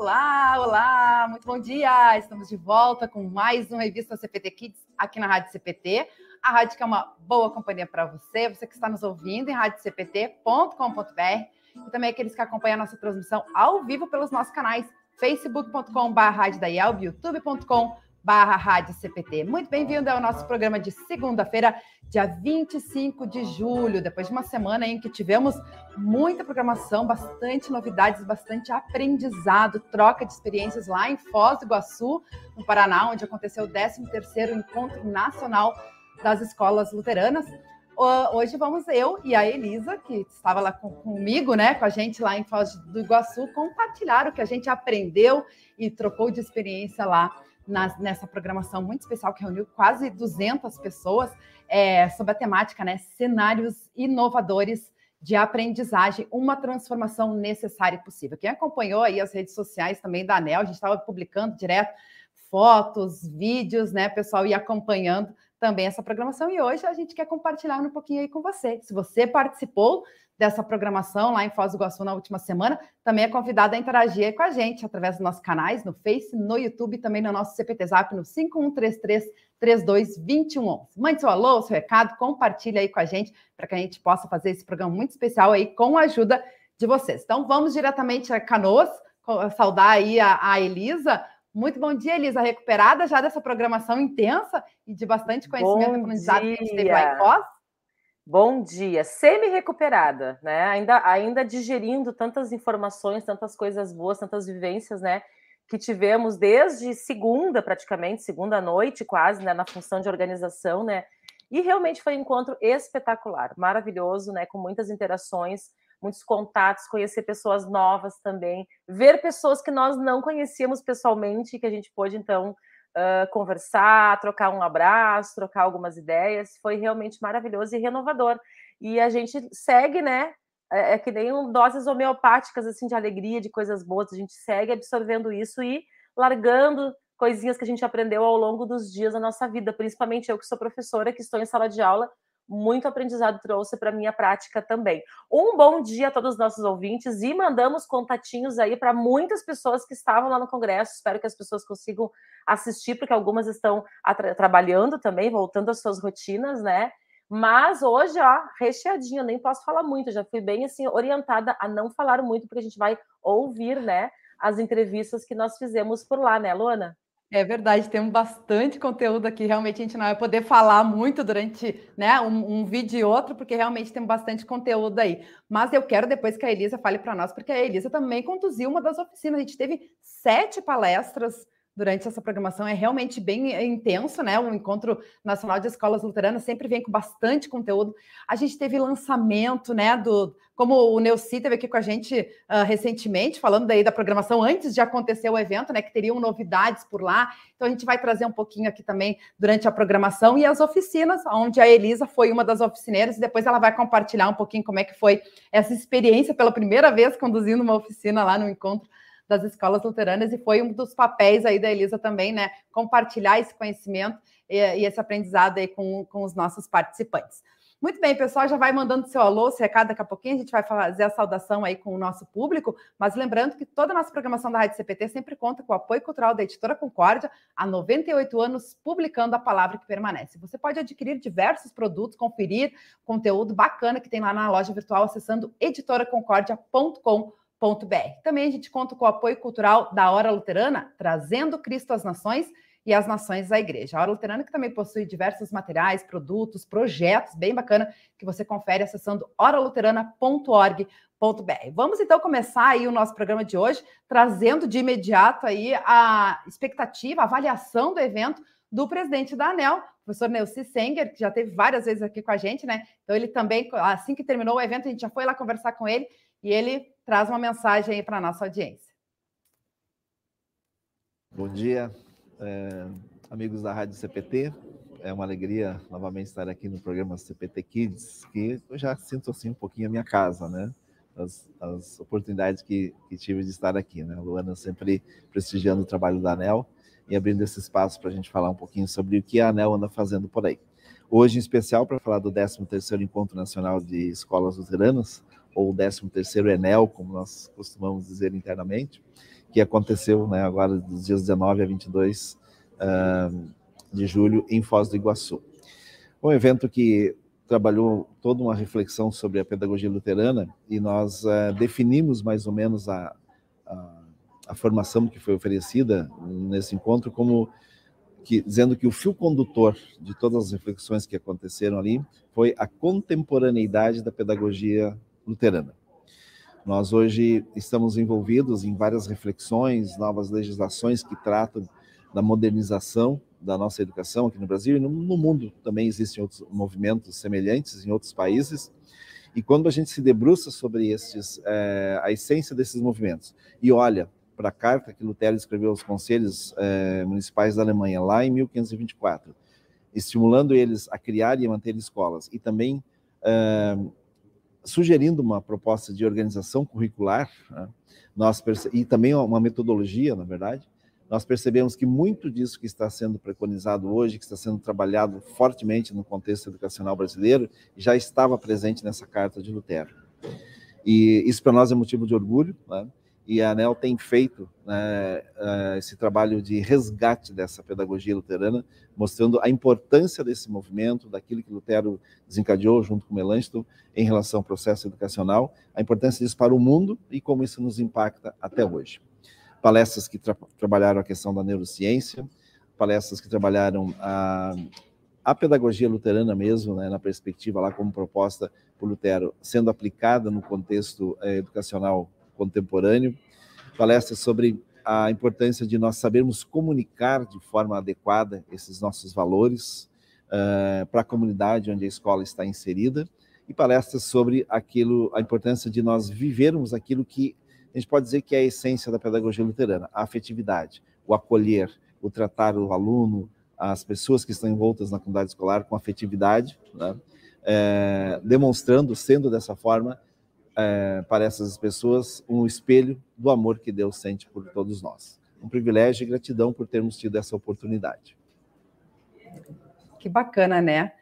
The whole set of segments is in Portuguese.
Olá, olá, muito bom dia! Estamos de volta com mais uma revista CPT Kids aqui na Rádio CPT. A rádio que é uma boa companhia para você, você que está nos ouvindo em radiocpt.com.br e também aqueles que acompanham a nossa transmissão ao vivo pelos nossos canais facebook.com.br, youtube.com.br barra Rádio CPT. Muito bem-vindo ao nosso programa de segunda-feira, dia 25 de julho, depois de uma semana em que tivemos muita programação, bastante novidades, bastante aprendizado, troca de experiências lá em Foz do Iguaçu, no Paraná, onde aconteceu o 13º Encontro Nacional das Escolas Luteranas. Hoje vamos eu e a Elisa, que estava lá comigo, né, com a gente lá em Foz do Iguaçu, compartilhar o que a gente aprendeu e trocou de experiência lá nessa programação muito especial que reuniu quase 200 pessoas é, sobre a temática, né? Cenários inovadores de aprendizagem, uma transformação necessária e possível. Quem acompanhou aí as redes sociais também da ANEL, a gente estava publicando direto fotos, vídeos, né, pessoal, e acompanhando também essa programação. E hoje a gente quer compartilhar um pouquinho aí com você. Se você participou dessa programação lá em Foz do Iguaçu na última semana, também é convidado a interagir com a gente através dos nossos canais, no Face, no YouTube, também no nosso CPT Zap, no 5133 322111. Mande seu alô, seu recado, compartilhe aí com a gente, para que a gente possa fazer esse programa muito especial aí com a ajuda de vocês. Então, vamos diretamente a Canoas, saudar aí a, a Elisa. Muito bom dia, Elisa, recuperada já dessa programação intensa e de bastante conhecimento aprendizado que a gente teve lá em Foz? Bom dia, semi-recuperada, né? Ainda, ainda digerindo tantas informações, tantas coisas boas, tantas vivências, né? Que tivemos desde segunda, praticamente, segunda noite, quase, né? Na função de organização, né? E realmente foi um encontro espetacular, maravilhoso, né? Com muitas interações, muitos contatos, conhecer pessoas novas também, ver pessoas que nós não conhecíamos pessoalmente, que a gente pôde, então, uh, conversar, trocar um abraço, trocar algumas ideias. Foi realmente maravilhoso e renovador. E a gente segue, né? É, é que nem doses homeopáticas assim de alegria, de coisas boas. A gente segue absorvendo isso e largando coisinhas que a gente aprendeu ao longo dos dias da nossa vida, principalmente eu que sou professora, que estou em sala de aula, muito aprendizado trouxe para minha prática também. Um bom dia a todos os nossos ouvintes e mandamos contatinhos aí para muitas pessoas que estavam lá no congresso. Espero que as pessoas consigam assistir, porque algumas estão trabalhando também, voltando às suas rotinas, né? Mas hoje, ó, recheadinho, nem posso falar muito, já fui bem assim orientada a não falar muito, porque a gente vai ouvir, né, as entrevistas que nós fizemos por lá, né, Luana? É verdade, temos bastante conteúdo aqui. Realmente a gente não vai poder falar muito durante né, um, um vídeo e outro, porque realmente tem bastante conteúdo aí. Mas eu quero depois que a Elisa fale para nós, porque a Elisa também conduziu uma das oficinas. A gente teve sete palestras durante essa programação é realmente bem intenso, né? O Encontro Nacional de Escolas Luteranas sempre vem com bastante conteúdo. A gente teve lançamento, né? Do como o Neuci teve aqui com a gente uh, recentemente, falando daí da programação antes de acontecer o evento, né? Que teriam novidades por lá. Então a gente vai trazer um pouquinho aqui também durante a programação e as oficinas, onde a Elisa foi uma das oficineiras e depois ela vai compartilhar um pouquinho como é que foi essa experiência pela primeira vez conduzindo uma oficina lá no encontro das escolas luteranas, e foi um dos papéis aí da Elisa também, né? Compartilhar esse conhecimento e, e esse aprendizado aí com, com os nossos participantes. Muito bem, pessoal, já vai mandando seu alô, seu recado daqui a pouquinho, a gente vai fazer a saudação aí com o nosso público, mas lembrando que toda a nossa programação da Rádio CPT sempre conta com o apoio cultural da Editora Concórdia, há 98 anos publicando a palavra que permanece. Você pode adquirir diversos produtos, conferir conteúdo bacana que tem lá na loja virtual acessando editoraconcordia.com.br também a gente conta com o apoio cultural da Hora Luterana, trazendo Cristo às nações e as nações à igreja. A Hora Luterana que também possui diversos materiais, produtos, projetos bem bacana que você confere acessando oraluterana.org.br. Vamos então começar aí o nosso programa de hoje, trazendo de imediato aí a expectativa, a avaliação do evento do presidente da ANEL, professor Neuci Senger, que já teve várias vezes aqui com a gente, né? Então ele também, assim que terminou o evento, a gente já foi lá conversar com ele e ele traz uma mensagem aí para a nossa audiência. Bom dia, é, amigos da Rádio CPT. É uma alegria novamente estar aqui no programa CPT Kids, que eu já sinto assim um pouquinho a minha casa, né? As, as oportunidades que, que, tive de estar aqui, né? A Luana sempre prestigiando o trabalho da ANEL e abrindo esse espaço para a gente falar um pouquinho sobre o que a ANEL anda fazendo por aí. Hoje, em especial, para falar do 13º Encontro Nacional de Escolas Luteranas, ou 13º Enel, como nós costumamos dizer internamente. que aconteceu né, agora dos dias 19 a 22 uh, de julho em Foz do Iguaçu. Um evento que trabalhou toda uma reflexão sobre a pedagogia luterana e nós uh, definimos mais ou menos a, a, a, formação que foi oferecida nesse encontro como que, dizendo que o fio condutor de todas as reflexões que aconteceram ali foi a contemporaneidade da pedagogia luterana. Nós hoje estamos envolvidos em várias reflexões, novas legislações que tratam da modernização da nossa educação aqui no Brasil e no, mundo também existem outros movimentos semelhantes em outros países. E quando a gente se debruça sobre estes, é, a essência desses movimentos e olha para a carta que Lutero escreveu aos conselhos é, municipais da Alemanha lá em 1524, estimulando eles a criar e manter escolas e também é, sugerindo uma proposta de organização curricular, né, nós e também uma metodologia, na verdade, nós percebemos que muito disso que está sendo preconizado hoje, que está sendo trabalhado fortemente no contexto educacional brasileiro, já estava presente nessa carta de Lutero. E isso para nós é motivo de orgulho, né? E a ANEL tem feito né, eh, esse trabalho de resgate dessa pedagogia luterana, mostrando a importância desse movimento, daquilo que Lutero desencadeou junto com Melanchthon em relação ao processo educacional, a importância disso para o mundo e como isso nos impacta até hoje. Palestras que tra trabalharam a questão da neurociência, palestras que trabalharam a, a pedagogia luterana mesmo, né, na perspectiva lá como proposta por Lutero, sendo aplicada no contexto eh, educacional contemporâneo, palestras sobre a importância de nós sabermos comunicar de forma adequada esses nossos valores uh, para a comunidade onde a escola está inserida, e palestras sobre aquilo, a importância de nós vivermos aquilo que a gente pode dizer que é a essência da pedagogia luterana, a afetividade, o acolher, o tratar o aluno, as pessoas que estão envoltas na comunidade escolar com afetividade, né? é, demonstrando, sendo dessa forma, é, para essas pessoas um espelho do amor que Deus sente por todos nós. Um privilégio e gratidão por termos tido essa oportunidade. Que bacana, né?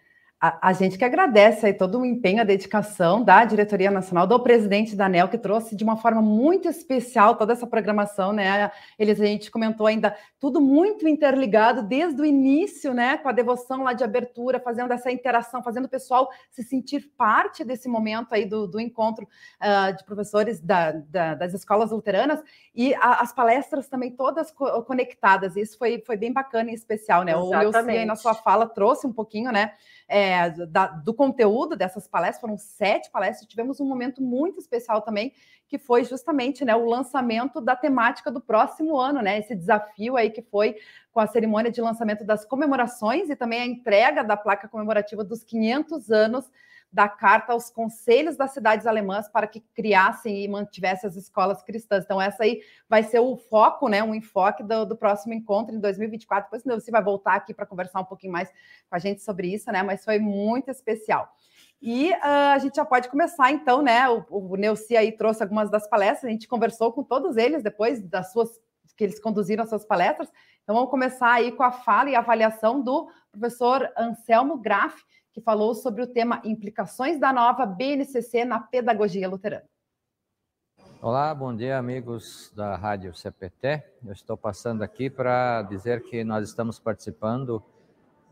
A, a, gente que agradece aí todo o empenho, a dedicação da Diretoria Nacional, do presidente da ANEL, que trouxe de uma forma muito especial toda essa programação, né? Eles, a gente comentou ainda, tudo muito interligado desde o início, né? Com a devoção lá de abertura, fazendo essa interação, fazendo o pessoal se sentir parte desse momento aí do, do encontro uh, de professores da, da, das escolas luteranas e a, as palestras também todas co conectadas. Isso foi, foi bem bacana e especial, né? Exatamente. O Leuci aí na sua fala trouxe um pouquinho, né? é, da, do conteúdo dessas palestras, foram sete palestras, tivemos um momento muito especial também, que foi justamente né, o lançamento da temática do próximo ano, né? Esse desafio aí que foi com a cerimônia de lançamento das comemorações e também a entrega da placa comemorativa dos 500 anos da carta aos conselhos das cidades alemãs para que criassem e mantivessem as escolas cristãs. Então, essa aí vai ser o foco, né? Um enfoque do, do próximo encontro em 2024. Depois você vai voltar aqui para conversar um pouquinho mais com a gente sobre isso, né? Mas foi muito especial. E uh, a gente já pode começar, então, né? O, o Neuci aí trouxe algumas das palestras, a gente conversou com todos eles depois das suas que eles conduziram as suas palestras. Então, vamos começar aí com a fala e avaliação do professor Anselmo Graff, que falou sobre o tema Implicações da nova BNCC na Pedagogia Luterana. Olá, bom dia, amigos da Rádio CPT. Eu estou passando aqui para dizer que nós estamos participando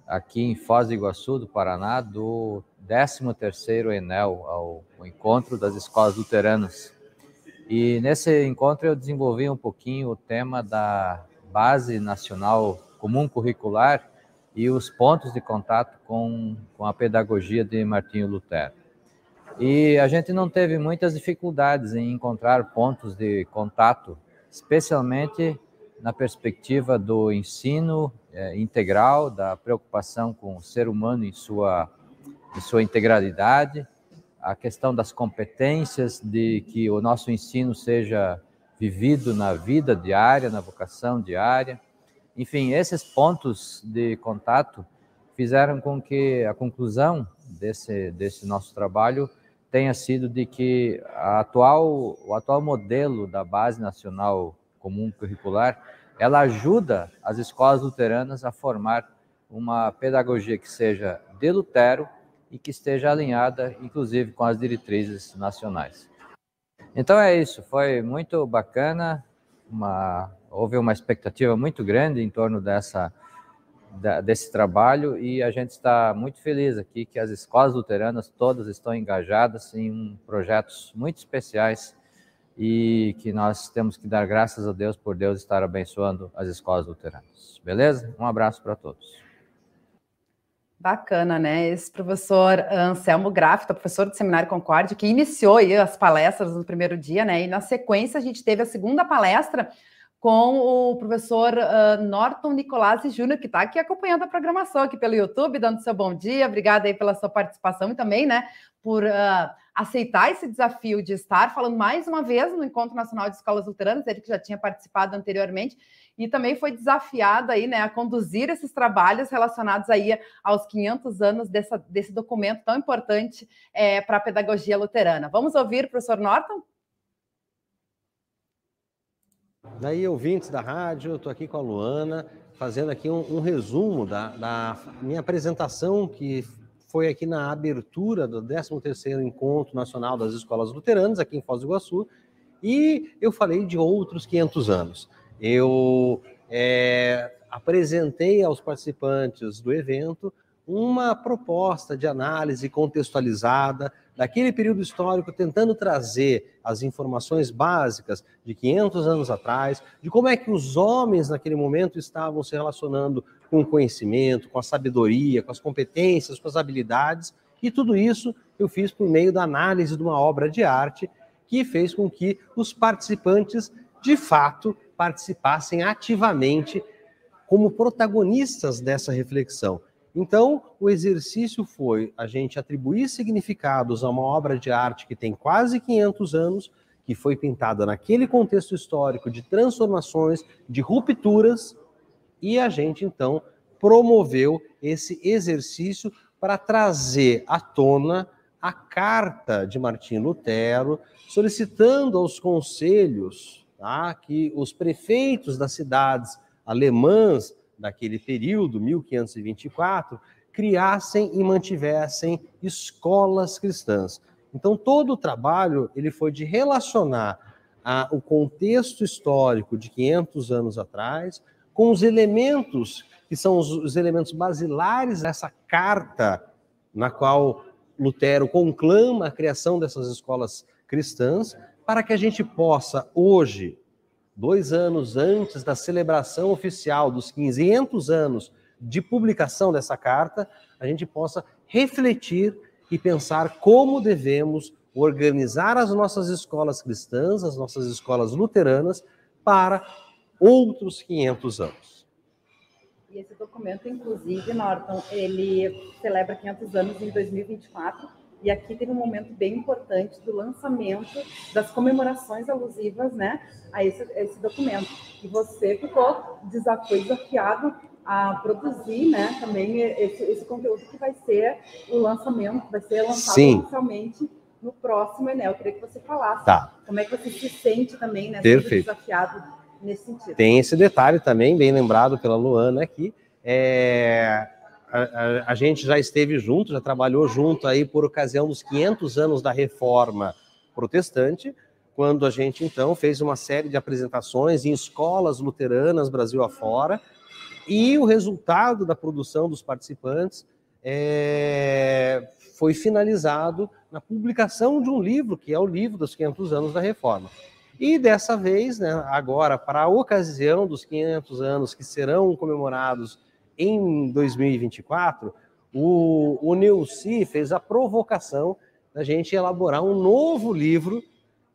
aqui em Foz do Iguaçu, do Paraná, do 13º Enel, ao Encontro das Escolas Luteranas. E nesse encontro eu desenvolvi um pouquinho o tema da Base Nacional Comum Curricular e os pontos de contato com, com a pedagogia de Martinho Lutero. E a gente não teve muitas dificuldades em encontrar pontos de contato, especialmente na perspectiva do ensino é, integral, da preocupação com o ser humano em sua, em sua integralidade, a questão das competências, de que o nosso ensino seja vivido na vida diária, na vocação diária, enfim, esses pontos de contato fizeram com que a conclusão desse, desse nosso trabalho tenha sido de que atual, o atual modelo da Base Nacional Comum Curricular, ela ajuda as escolas luteranas a formar uma pedagogia que seja de Lutero e que esteja alinhada, inclusive, com as diretrizes nacionais. Então é isso, foi muito bacana uma, houve uma expectativa muito grande em torno dessa, da, desse trabalho e a gente está muito feliz aqui que as escolas luteranas todas estão engajadas em projetos muito especiais e que nós temos que dar graças a Deus por Deus estar abençoando as escolas luteranas. Beleza? Um abraço para todos. Bacana, né? Esse professor Anselmo Graff, professor do Seminário Concórdia, que iniciou as palestras no primeiro dia, né? E na sequência a gente teve a segunda palestra com o professor uh, Norton Nicolazzi Júnior, que está aqui acompanhando a programação aqui pelo YouTube, dando seu bom dia. Obrigada aí pela sua participação e também, né, por uh, aceitar esse desafio de estar falando mais uma vez no Encontro Nacional de Escolas Luteranas, ele que já tinha participado anteriormente, e também foi desafiado aí, né, a conduzir esses trabalhos relacionados aí aos 500 anos dessa, desse documento tão importante é, para a pedagogia luterana. Vamos ouvir professor Norton? Daí, ouvintes da rádio, eu estou aqui com a Luana, fazendo aqui um, um resumo da, da, minha apresentação, que foi aqui na abertura do 13º Encontro Nacional das Escolas Luteranas, aqui em Foz do Iguaçu, e eu falei de outros 500 anos. Eu é, apresentei aos participantes do evento uma proposta de análise contextualizada daquele período histórico, tentando trazer as informações básicas de 500 anos atrás, de como é que os homens naquele momento estavam se relacionando com o conhecimento, com a sabedoria, com as competências, com as habilidades, e tudo isso eu fiz por meio da análise de uma obra de arte que fez com que os participantes, de fato, participassem ativamente como protagonistas dessa reflexão. Então, o exercício foi a gente atribuir significados a uma obra de arte que tem quase 500 anos, que foi pintada naquele contexto histórico de transformações, de rupturas, e a gente então promoveu esse exercício para trazer à tona a carta de Martim Lutero, solicitando aos conselhos tá, que os prefeitos das cidades alemãs daquele período, 1524, criassem e mantivessem escolas cristãs. Então todo o trabalho ele foi de relacionar a, o contexto histórico de 500 anos atrás com os elementos que são os, os elementos basilares dessa carta na qual Lutero conclama a criação dessas escolas cristãs para que a gente possa hoje dois anos antes da celebração oficial dos 500 anos de publicação dessa carta, a gente possa refletir e pensar como devemos organizar as nossas escolas cristãs, as nossas escolas luteranas, para outros 500 anos. E esse documento, inclusive, Norton, ele celebra 500 anos em 2024 e aqui teve um momento bem importante do lançamento das comemorações alusivas né, a esse, a esse documento. E você ficou desafiado a produzir né, também esse, esse, conteúdo que vai ser o lançamento, vai ser lançado Sim. oficialmente no próximo Enel. Eu queria que você falasse tá. como é que você se sente também né, desafiado nesse sentido. Tem esse detalhe também, bem lembrado pela Luana aqui. É, a, a, gente já esteve junto, já trabalhou junto aí por ocasião dos 500 anos da Reforma Protestante, quando a gente então fez uma série de apresentações em escolas luteranas Brasil afora, e o resultado da produção dos participantes é, foi finalizado na publicação de um livro, que é o livro dos 500 anos da Reforma. E dessa vez, né, agora, para a ocasião dos 500 anos que serão comemorados em 2024, o, o Neuci fez a provocação da gente elaborar um novo livro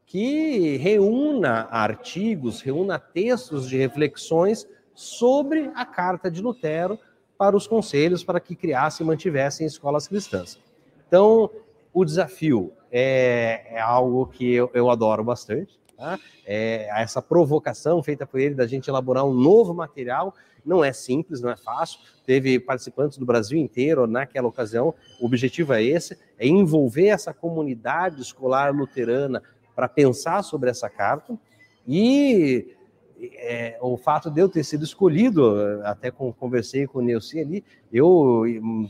que reúna artigos, reúna textos de reflexões sobre a Carta de Lutero para os conselhos, para que criassem e mantivessem escolas cristãs. Então, o desafio é, é algo que eu, eu adoro bastante. Tá? É, essa provocação feita por ele da gente elaborar um novo material não é simples, não é fácil. Teve participantes do Brasil inteiro naquela ocasião. O objetivo é esse: é envolver essa comunidade escolar luterana para pensar sobre essa carta. E é, o fato de eu ter sido escolhido, até conversei com o Neuci ali, eu,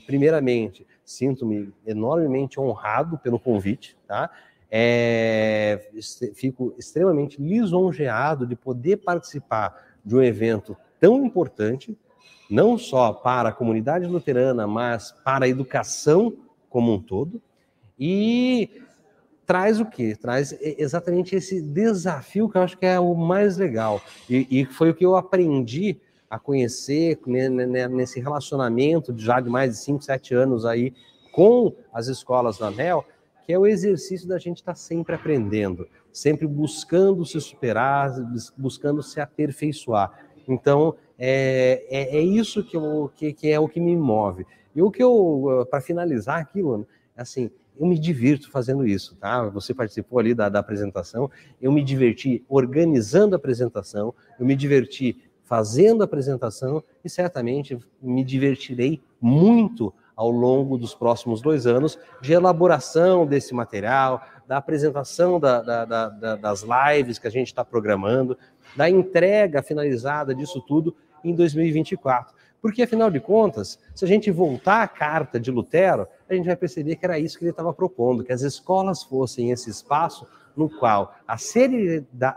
primeiramente, sinto-me enormemente honrado pelo convite, tá? É, fico extremamente lisonjeado de poder participar de um evento tão importante, não só para a comunidade luterana, mas para a educação como um todo. E traz o quê? Traz exatamente esse desafio que eu acho que é o mais legal. E, e foi o que eu aprendi a conhecer né, né, né, nesse relacionamento já de mais de 5, 7 anos aí com as escolas do ANEL, que é o exercício da gente estar tá sempre aprendendo, sempre buscando se superar, buscando se aperfeiçoar. Então, é, é, é isso que, eu, que, que, é o que me move. E o que eu, para finalizar aqui, mano, assim, eu me divirto fazendo isso, tá? Você participou ali da, da apresentação, eu me diverti organizando a apresentação, eu me diverti fazendo a apresentação e certamente me divertirei muito ao longo dos próximos dois anos de elaboração desse material, da apresentação da, da, da, das lives que a gente está programando, da entrega finalizada disso tudo em 2024. Porque, afinal de contas, se a gente voltar à carta de Lutero, a gente vai perceber que era isso que ele estava propondo, que as escolas fossem esse espaço no qual a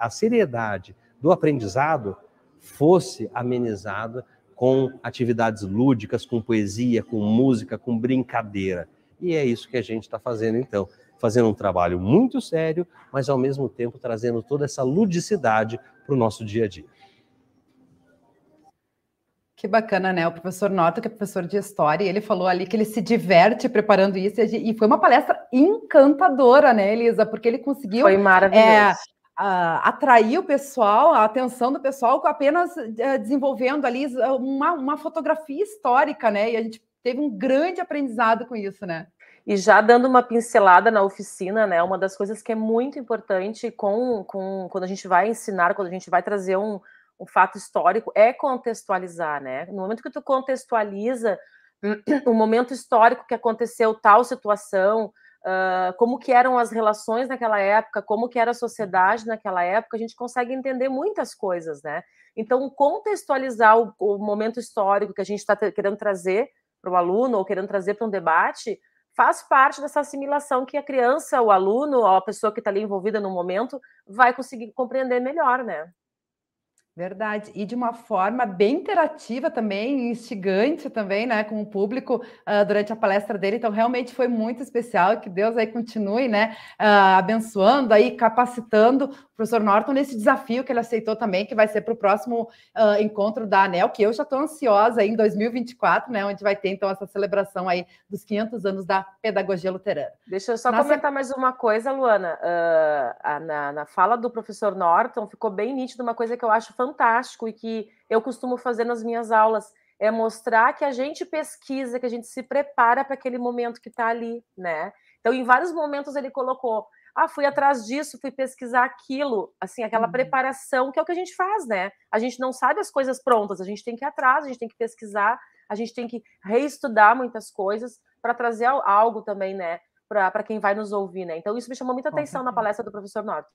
seriedade do aprendizado fosse amenizada com atividades lúdicas, com poesia, com música, com brincadeira. E é isso que a gente está fazendo então, fazendo um trabalho muito sério, mas ao mesmo tempo trazendo toda essa ludicidade para o nosso dia a dia. Que bacana, né? O professor Norton, que é professor de história, ele falou ali que ele se diverte preparando isso, e foi uma palestra encantadora, né, Elisa? Porque ele conseguiu. Foi maravilhoso. É, uh, atrair o pessoal, a atenção do pessoal, apenas uh, desenvolvendo ali uma, uma fotografia histórica, né? E a gente teve um grande aprendizado com isso, né? E já dando uma pincelada na oficina, né? Uma das coisas que é muito importante com, com quando a gente vai ensinar, quando a gente vai trazer um, um fato histórico, é contextualizar, né? No momento que tu contextualiza o momento histórico que aconteceu tal situação, uh, como que eram as relações naquela época, como que era a sociedade naquela época, a gente consegue entender muitas coisas, né? Então, contextualizar o, o momento histórico que a gente está querendo trazer para o aluno ou querendo trazer para um debate faz parte dessa assimilação que a criança, o aluno, a pessoa que está ali envolvida no momento vai conseguir compreender melhor, né? Verdade, e de uma forma bem interativa também, instigante também, né, com o público uh, durante a palestra dele. Então, realmente foi muito especial. Que Deus aí continue, né, uh, abençoando aí, capacitando professor Norton nesse desafio que ele aceitou também, que vai ser para o próximo uh, encontro da ANEL, que eu já estou ansiosa aí em 2024, né, onde vai ter então essa celebração aí dos 500 anos da pedagogia luterana. Deixa eu só Nossa... comentar mais uma coisa, Luana. na, na fala do professor Norton ficou bem nítido uma coisa que eu acho fantástico e que eu costumo fazer nas minhas aulas é mostrar que a gente pesquisa, que a gente se prepara para aquele momento que está ali, né? Então, em vários momentos ele colocou, ah, fui atrás disso, fui pesquisar aquilo, assim, aquela uhum. preparação que é o que a gente faz, né? A gente não sabe as coisas prontas, a gente tem que ir atrás, a gente tem que pesquisar, a gente tem que reestudar muitas coisas para trazer algo também, né, para quem vai nos ouvir, né? Então, isso me chamou muita atenção na palestra do professor Norton.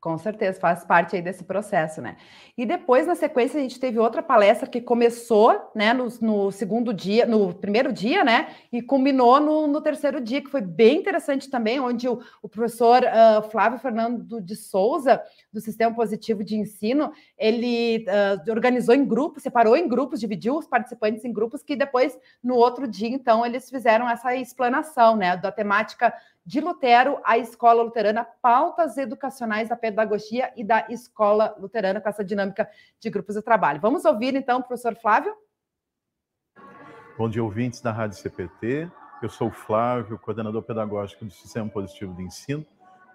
Com certeza, faz parte aí desse processo, né? E depois, na sequência, a gente teve outra palestra que começou, né, no, no segundo dia, no primeiro dia, né, e culminou no, no, terceiro dia, que foi bem interessante também, onde o, o professor uh, Flávio Fernando de Souza, do Sistema Positivo de Ensino, ele uh, organizou em grupos, separou em grupos, dividiu os participantes em grupos, que depois, no outro dia, então, eles fizeram essa explanação, né, da temática de Lutero à Escola Luterana, pautas educacionais da pedagogia e da Escola Luterana, com essa dinâmica de grupos de trabalho. Vamos ouvir então o professor Flávio? Bom dia, ouvintes da Rádio CPT. Eu sou o Flávio, coordenador pedagógico do Sistema Positivo de Ensino.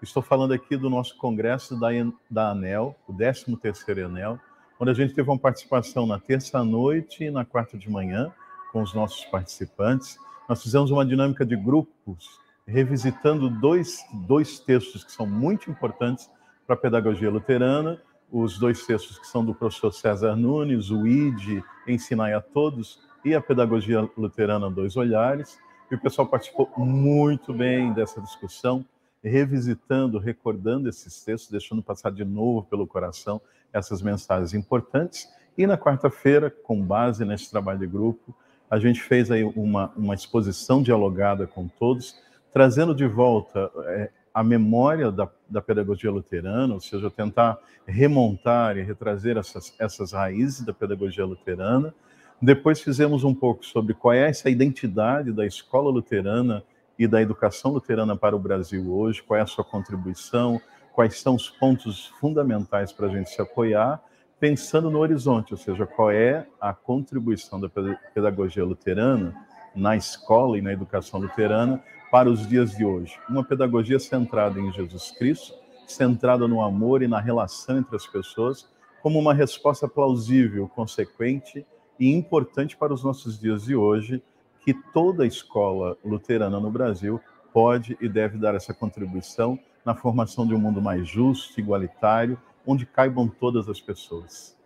Estou falando aqui do nosso congresso da, da ANEL, o 13º ANEL, onde a gente teve uma participação na terça-noite e na quarta de manhã com os nossos participantes. Nós fizemos uma dinâmica de grupos revisitando dois, dois textos que são muito importantes para a pedagogia luterana, os dois textos que são do professor César Nunes, o ID, Ensinai a Todos, e a Pedagogia Luterana Dois Olhares. E o pessoal participou muito bem dessa discussão, revisitando, recordando esses textos, deixando passar de novo pelo coração essas mensagens importantes. E na quarta-feira, com base nesse trabalho de grupo, a gente fez aí uma, uma exposição dialogada com todos, trazendo de volta é, a memória da, da, pedagogia luterana, ou seja, tentar remontar e retrazer essas, essas raízes da pedagogia luterana. Depois fizemos um pouco sobre qual é essa identidade da escola luterana e da educação luterana para o Brasil hoje, qual é a sua contribuição, quais são os pontos fundamentais para a gente se apoiar, pensando no horizonte, ou seja, qual é a contribuição da pedagogia luterana na escola e na educação luterana para os dias de hoje. Uma pedagogia centrada em Jesus Cristo, centrada no amor e na relação entre as pessoas, como uma resposta plausível, consequente e importante para os nossos dias de hoje, que toda escola luterana no Brasil pode e deve dar essa contribuição na formação de um mundo mais justo, igualitário, onde caibam todas as pessoas.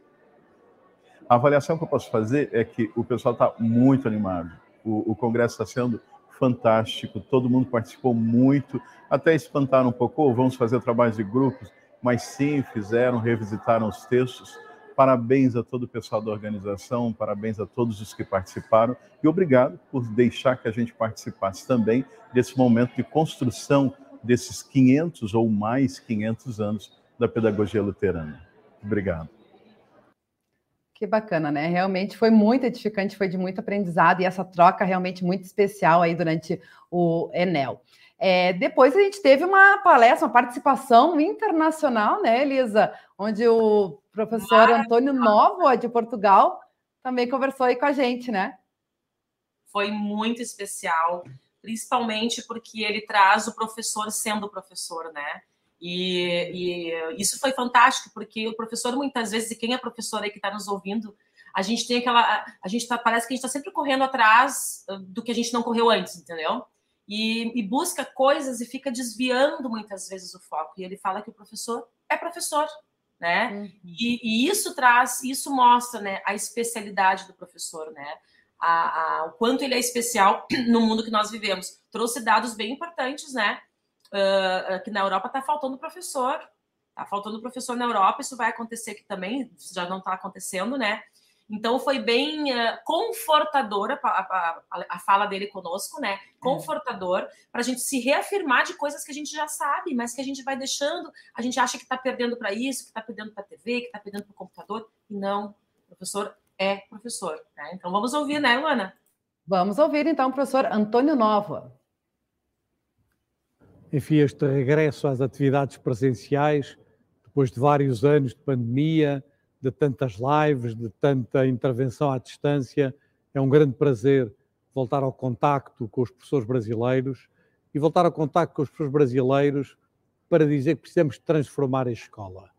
A avaliação que eu posso fazer é que o pessoal está muito animado. O, o congresso está sendo fantástico, todo mundo participou muito, até espantaram um pouco, oh, vamos fazer trabalhos de grupos, mas sim, fizeram, revisitaram os textos. Parabéns a todo o pessoal da organização, parabéns a todos os que participaram e obrigado por deixar que a gente participasse também desse momento de construção desses 500 ou mais 500 anos da pedagogia luterana. Obrigado. Que bacana, né? Realmente foi muito edificante, foi de muito aprendizado e essa troca realmente muito especial aí durante o Enel. É, depois a gente teve uma palestra, uma participação internacional, né, Elisa? Onde o professor Antônio Novo, de Portugal, também conversou aí com a gente, né? Foi muito especial principalmente porque ele traz o professor sendo professor, né? E, e, isso foi fantástico, porque o professor, muitas vezes, e quem é professor aí que está nos ouvindo, a gente tem aquela. A gente tá, parece que a gente está sempre correndo atrás ah, do que a gente não correu antes, entendeu? E, e, busca coisas e fica desviando muitas vezes o foco. E ele fala que o professor é professor, né? Uhum. E, e, isso traz, isso mostra, né, a especialidade do professor, né? a, a, o quanto ele é especial no mundo que nós vivemos. Trouxe dados bem importantes, né? Uh, que na Europa está faltando professor, está faltando professor na Europa, isso vai acontecer aqui também, já não está acontecendo, né? Então foi bem uh, confortadora a, a, a, fala dele conosco, né? Confortador para a gente se reafirmar de coisas que a gente já sabe, mas que a gente vai deixando, a gente acha que está perdendo para isso, que está perdendo para a TV, que está perdendo para o computador, e não. O professor é professor. Né? Então vamos ouvir, né, Luana? Vamos ouvir então o professor Antônio Nova. Enfim, este regresso às atividades presenciais, depois de vários anos de pandemia, de tantas lives, de tanta intervenção à distância, é um grande prazer voltar ao contacto com os professores brasileiros e voltar ao contacto com os professores brasileiros para dizer que precisamos transformar a escola.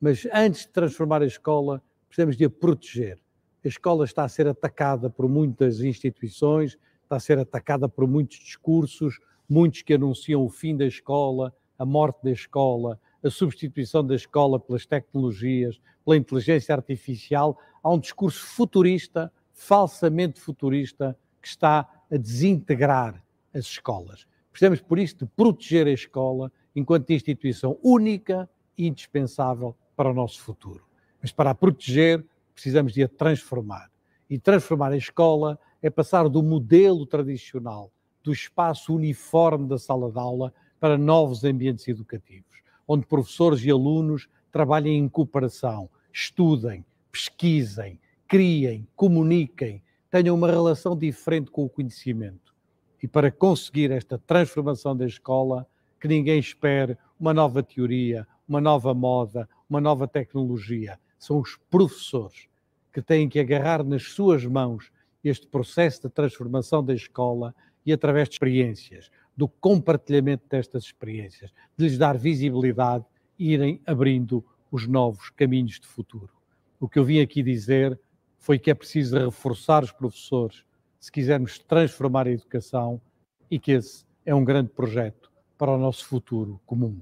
Mas antes de transformar a escola, precisamos de a proteger a escola está a ser atacada por muitas instituições, está a ser atacada por muitos discursos, muitos que anunciam o fim da escola, a morte da escola, a substituição da escola pelas tecnologias, pela inteligência artificial. Há um discurso futurista, falsamente futurista, que está a desintegrar as escolas. Precisamos, por isso, de proteger a escola enquanto instituição única e indispensável para o nosso futuro. Mas para a proteger, precisamos de a transformar. E transformar a escola é passar do modelo tradicional, do espaço uniforme da sala de aula, para novos ambientes educativos, onde professores e alunos trabalhem em cooperação, estudem, pesquisem, criem, comuniquem, tenham uma relação diferente com o conhecimento. E para conseguir esta transformação da escola, que ninguém espere uma nova teoria, uma nova moda, uma nova tecnologia. São os professores que têm que agarrar nas suas mãos este processo de transformação da escola e através de experiências, do compartilhamento destas experiências, de lhes dar visibilidade e irem abrindo os novos caminhos de futuro. O que eu vim aqui dizer foi que é preciso reforçar os professores se quisermos transformar a educação e que esse é um grande projeto para o nosso futuro comum.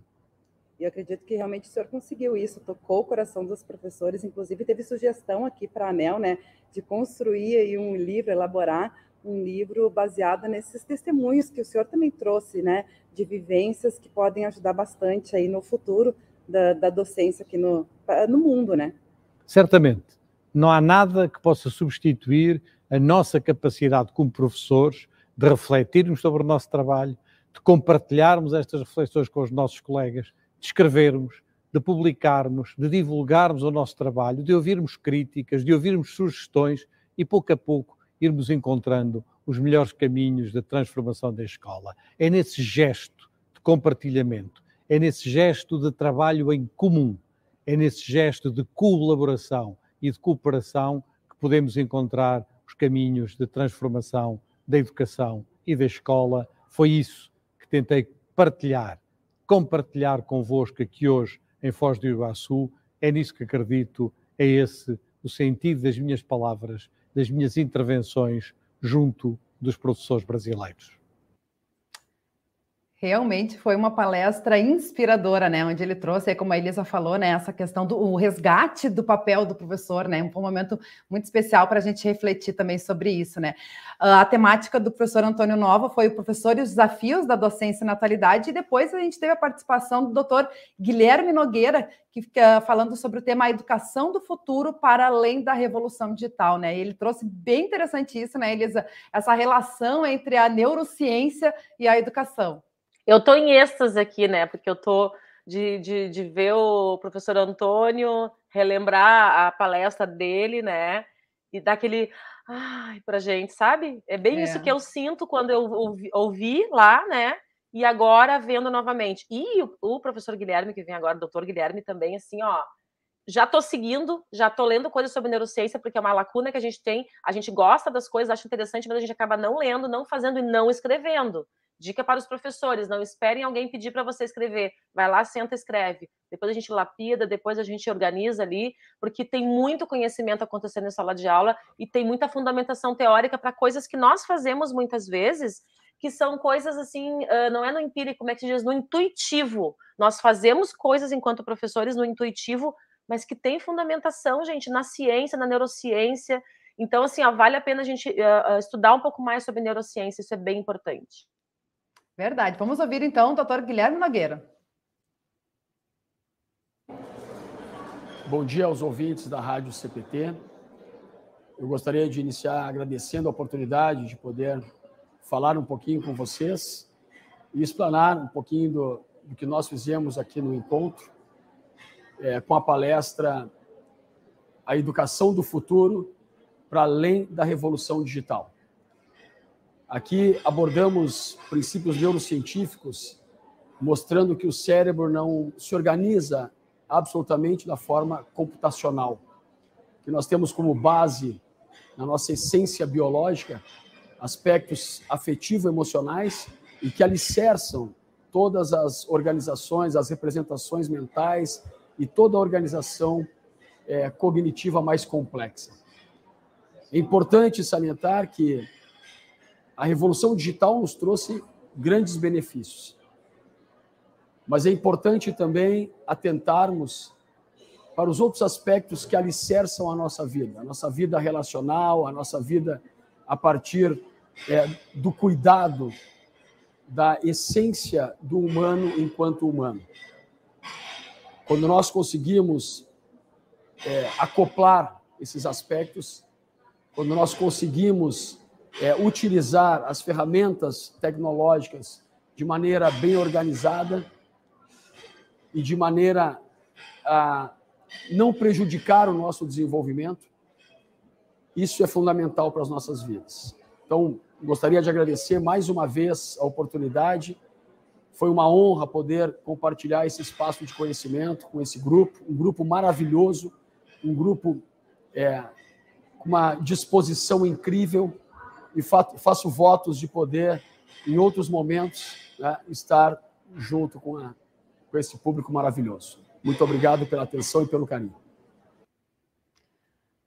E eu acredito que realmente o senhor conseguiu isso, tocou o coração dos professores, inclusive teve sugestão aqui para a ANEL, né, de construir aí um livro, elaborar um livro baseado nesses testemunhos que o senhor também trouxe, né, de vivências que podem ajudar bastante aí no futuro da, da docência aqui no, no mundo, né? Certamente. Não há nada que possa substituir a nossa capacidade como professores de refletirmos sobre o nosso trabalho, de compartilharmos estas reflexões com os nossos colegas, de escrevermos, de publicarmos, de divulgarmos o nosso trabalho, de ouvirmos críticas, de ouvirmos sugestões e pouco a pouco irmos encontrando os melhores caminhos de transformação da escola. É nesse gesto de compartilhamento, é nesse gesto de trabalho em comum, é nesse gesto de colaboração e de cooperação que podemos encontrar os caminhos de transformação da educação e da escola. Foi isso que tentei partilhar, compartilhar convosco aqui hoje em Foz do Iguaçu. É nisso que acredito, é esse o sentido das minhas palavras, das minhas intervenções junto dos professores brasileiros. Realmente foi uma palestra inspiradora, né? Onde ele trouxe, como a Elisa falou, né? Essa questão do resgate do papel do professor, né? Um momento muito especial para a gente refletir também sobre isso, né? A temática do professor Antônio Nova foi o professor e os desafios da docência e natalidade, e depois a gente teve a participação do doutor Guilherme Nogueira, que fica falando sobre o tema a educação do futuro para além da revolução digital, né? Ele trouxe bem interessante isso, né, Elisa? Essa relação entre a neurociência e a educação. Eu estou em êxtase aqui, né? Porque eu estou de, de, de, ver o professor Antônio relembrar a palestra dele, né? E dar aquele ai pra gente, sabe? É bem é. isso que eu sinto quando eu ouvi, ouvi, lá, né? E agora vendo novamente. E o, o, professor Guilherme, que vem agora, o doutor Guilherme, também, assim, ó. Já estou seguindo, já estou lendo coisas sobre neurociência, porque é uma lacuna que a gente tem. A gente gosta das coisas, acha interessante, mas a gente acaba não lendo, não fazendo e não escrevendo. Dica para os professores: não esperem alguém pedir para você escrever. Vai lá, senta, escreve. Depois a gente lapida, depois a gente organiza ali, porque tem muito conhecimento acontecendo em sala de aula e tem muita fundamentação teórica para coisas que nós fazemos muitas vezes, que são coisas assim, não é no empírico, como é que se diz? No intuitivo. Nós fazemos coisas enquanto professores no intuitivo, mas que tem fundamentação, gente, na ciência, na neurociência. Então, assim, ó, vale a pena a gente uh, estudar um pouco mais sobre neurociência, isso é bem importante. Verdade. Vamos ouvir então o doutor Guilherme Nogueira. Bom dia aos ouvintes da Rádio CPT. Eu gostaria de iniciar agradecendo a oportunidade de poder falar um pouquinho com vocês e explanar um pouquinho do, do que nós fizemos aqui no encontro, é, com a palestra A Educação do Futuro para Além da Revolução Digital. Aqui abordamos princípios neurocientíficos, mostrando que o cérebro não se organiza absolutamente da forma computacional, que nós temos como base, na nossa essência biológica, aspectos afetivo-emocionais e que alicerçam todas as organizações, as representações mentais e toda a organização é, cognitiva mais complexa. É importante salientar que a revolução digital nos trouxe grandes benefícios. Mas é importante também atentarmos para os outros aspectos que alicerçam a nossa vida, a nossa vida relacional, a nossa vida a partir é, do cuidado da essência do humano enquanto humano. Quando nós conseguimos é, acoplar esses aspectos, quando nós conseguimos é, utilizar as ferramentas tecnológicas de maneira bem organizada e de maneira a não prejudicar o nosso desenvolvimento, isso é fundamental para as nossas vidas. Então, gostaria de agradecer mais uma vez a oportunidade. Foi uma honra poder compartilhar esse espaço de conhecimento com esse grupo, um grupo maravilhoso, um grupo é, com uma disposição incrível e faço votos de poder, em outros momentos, né, estar junto com, a, com esse público maravilhoso. Muito obrigado pela atenção e pelo carinho.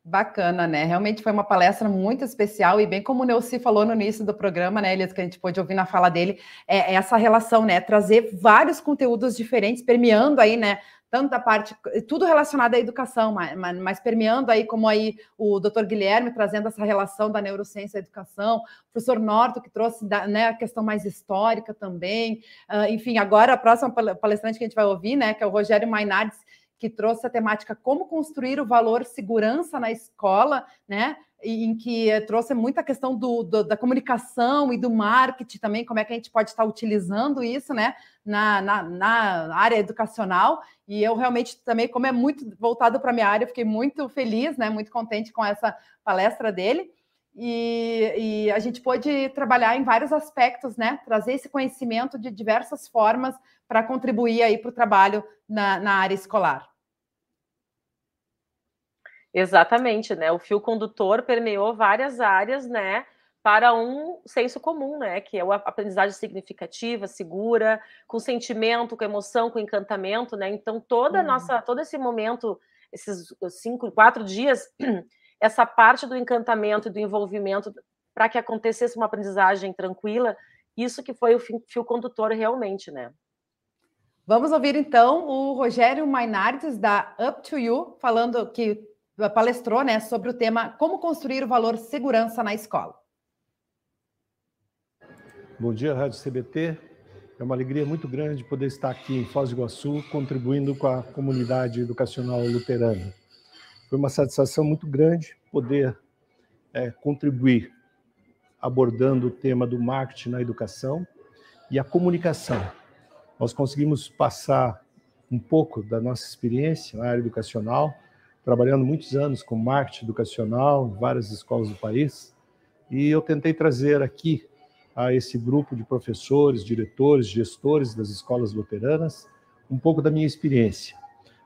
Bacana, né? Realmente foi uma palestra muito especial e bem como o Neuci falou no início do programa, né, Elias, que a gente pôde ouvir na fala dele, é, é essa relação, né? Trazer vários conteúdos diferentes, permeando aí, né? Tanto da parte, tudo relacionado à educação, mas, mas, permeando aí, como aí o doutor Guilherme trazendo essa relação da neurociência e educação, o professor Norto que trouxe da, né, a questão mais histórica também, uh, enfim, agora a próxima palestrante que a gente vai ouvir, né, que é o Rogério Mainardes, que trouxe a temática como construir o valor segurança na escola, né, em que trouxe muita questão do, do, da comunicação e do marketing também, como é que a gente pode estar utilizando isso, né, na, na, na área educacional. E eu realmente também, como é muito voltado para a minha área, fiquei muito feliz, né, muito contente com essa palestra dele. E, e, a gente pôde trabalhar em vários aspectos, né? Trazer esse conhecimento de diversas formas para contribuir aí para o trabalho na, na área escolar. Exatamente, né? O fio condutor permeou várias áreas, né? Para um senso comum, né? Que é a aprendizagem significativa, segura, com sentimento, com emoção, com encantamento, né? Então, toda uhum. nossa, todo esse momento, esses cinco, quatro dias, essa parte do encantamento e do envolvimento para que acontecesse uma aprendizagem tranquila, isso que foi o fio condutor realmente, né? Vamos ouvir então o Rogério Mainardes da Up to You falando que palestrou né, sobre o tema Como construir o valor segurança na escola. Bom dia, Rádio CBT. É uma alegria muito grande poder estar aqui em Foz do Iguaçu, contribuindo com a comunidade educacional luterana. Foi uma satisfação muito grande poder é, contribuir abordando o tema do marketing na educação e a comunicação. Nós conseguimos passar um pouco da nossa experiência na área educacional, trabalhando muitos anos com marketing educacional em várias escolas do país, e eu tentei trazer aqui a esse grupo de professores, diretores, gestores das escolas luteranas um pouco da minha experiência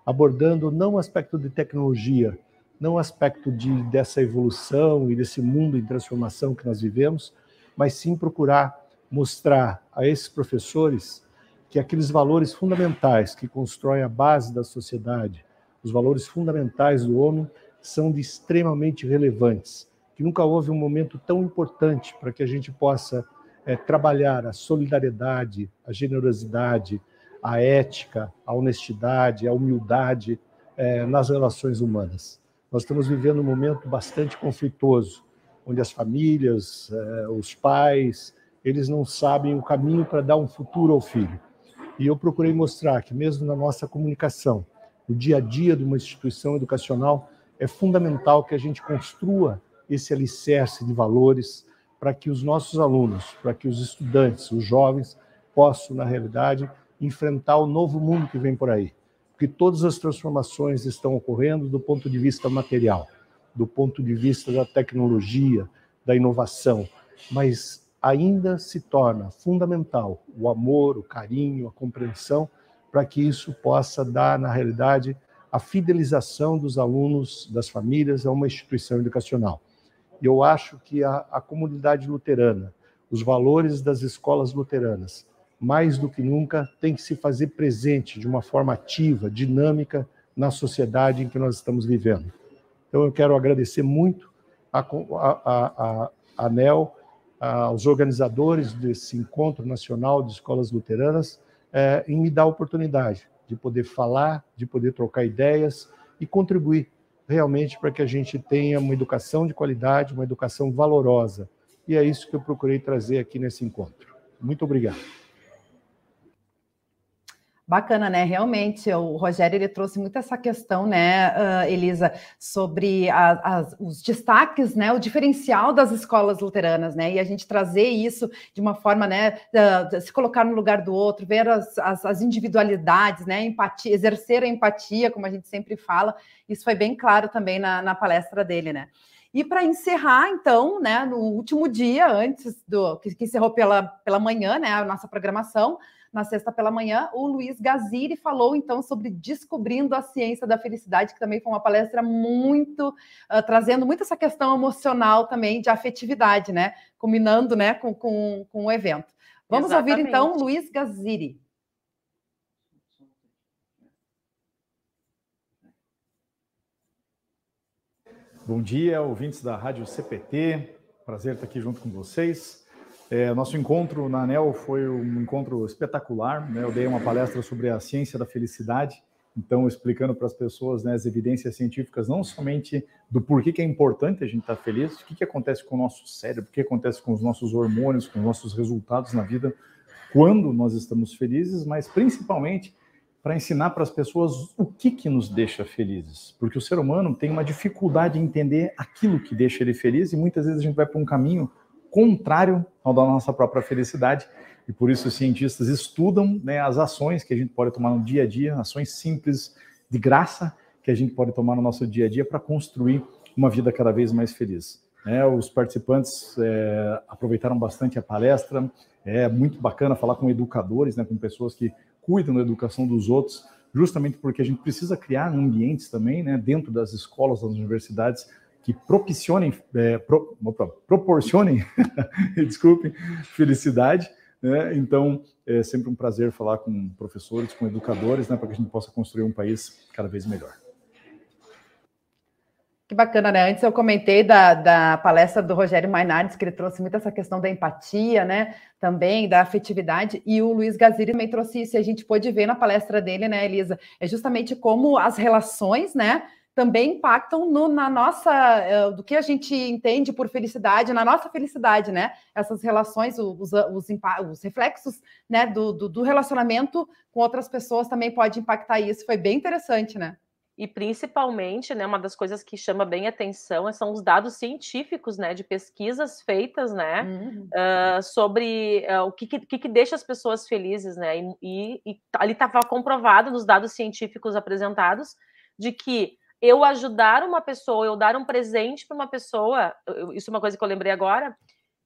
abordando não o aspecto de tecnologia, não o aspecto de, dessa evolução e desse mundo em transformação que nós vivemos, mas sim procurar mostrar a esses professores que aqueles valores fundamentais que constroem a base da sociedade, os valores fundamentais do homem, são de extremamente relevantes, que nunca houve um momento tão importante para que a gente possa é, trabalhar a solidariedade, a generosidade, a ética, a honestidade, a humildade é, nas relações humanas. Nós estamos vivendo um momento bastante conflituoso, onde as famílias, é, os pais, eles não sabem o caminho para dar um futuro ao filho. E eu procurei mostrar que, mesmo na nossa comunicação, no dia a dia de uma instituição educacional, é fundamental que a gente construa esse alicerce de valores para que os nossos alunos, para que os estudantes, os jovens, possam, na realidade, enfrentar o novo mundo que vem por aí. Porque todas as transformações estão ocorrendo do ponto de vista material, do ponto de vista da tecnologia, da inovação, mas ainda se torna fundamental o amor, o carinho, a compreensão, para que isso possa dar, na realidade, a fidelização dos alunos, das famílias a uma instituição educacional. Eu acho que a, a comunidade luterana, os valores das escolas luteranas, mais do que nunca, tem que se fazer presente de uma forma ativa, dinâmica na sociedade em que nós estamos vivendo. Então, eu quero agradecer muito a, a, a, a ANEL, aos organizadores desse encontro nacional de escolas luteranas, é, em me dar a oportunidade de poder falar, de poder trocar ideias e contribuir realmente para que a gente tenha uma educação de qualidade, uma educação valorosa. E é isso que eu procurei trazer aqui nesse encontro. Muito obrigado. Bacana, né? Realmente, o Rogério ele trouxe muito essa questão, né, uh, Elisa, sobre a, a, os destaques, né, o diferencial das escolas luteranas, né, e a gente trazer isso de uma forma, né, se colocar no lugar do outro, ver as, as, as, individualidades, né, empatia, exercer a empatia, como a gente sempre fala, isso foi bem claro também na, na palestra dele, né. E para encerrar, então, né, no último dia, antes do que, que encerrou pela, pela manhã, né, a nossa programação, na sexta pela manhã, o Luiz Gaziri falou então sobre descobrindo a ciência da felicidade, que também foi uma palestra muito uh, trazendo muito essa questão emocional também de afetividade, né? Combinando né, com, com, com o evento. Vamos Exatamente. ouvir então Luiz Gaziri. Bom dia, ouvintes da Rádio CPT. Prazer estar aqui junto com vocês. É, nosso encontro na ANEL foi um encontro espetacular. Né? Eu dei uma palestra sobre a ciência da felicidade, então explicando para as pessoas né, as evidências científicas, não somente do porquê que é importante a gente estar feliz, o que, que acontece com o nosso cérebro, o que acontece com os nossos hormônios, com os nossos resultados na vida quando nós estamos felizes, mas principalmente para ensinar para as pessoas o que, que nos deixa felizes. Porque o ser humano tem uma dificuldade em entender aquilo que deixa ele feliz e muitas vezes a gente vai para um caminho contrário ao da nossa própria felicidade. E por isso os cientistas estudam né, as ações que a gente pode tomar no dia a dia, ações simples, de graça, que a gente pode tomar no nosso dia a dia para construir uma vida cada vez mais feliz. É, os participantes é, aproveitaram bastante a palestra, é muito bacana falar com educadores, né, com pessoas que cuidam da educação dos outros, justamente porque a gente precisa criar ambientes também, né, dentro das escolas, das universidades, que propicione, é, pro, proporcionem, desculpem, felicidade. Né? Então, é sempre um prazer falar com professores, com educadores, né, para que a gente possa construir um país cada vez melhor. Que bacana, né? Antes eu comentei da, da palestra do Rogério Mainardes, que ele trouxe muito essa questão da empatia, né? Também da afetividade, e o Luiz Gaziri também trouxe isso, e a gente pôde ver na palestra dele, né, Elisa? É justamente como as relações, né? Também impactam no, na nossa, uh, do que a gente entende por felicidade, na nossa felicidade, né? Essas relações, os, os, os reflexos né, do, do, do relacionamento com outras pessoas também pode impactar isso. Foi bem interessante, né? E principalmente, né, uma das coisas que chama bem atenção são os dados científicos, né, de pesquisas feitas, né, uhum. uh, sobre uh, o que, que, que, deixa as pessoas felizes, né, e, e, e ali estava comprovado nos dados científicos apresentados de que eu ajudar uma pessoa, eu dar um presente para uma pessoa, isso é uma coisa que eu lembrei agora,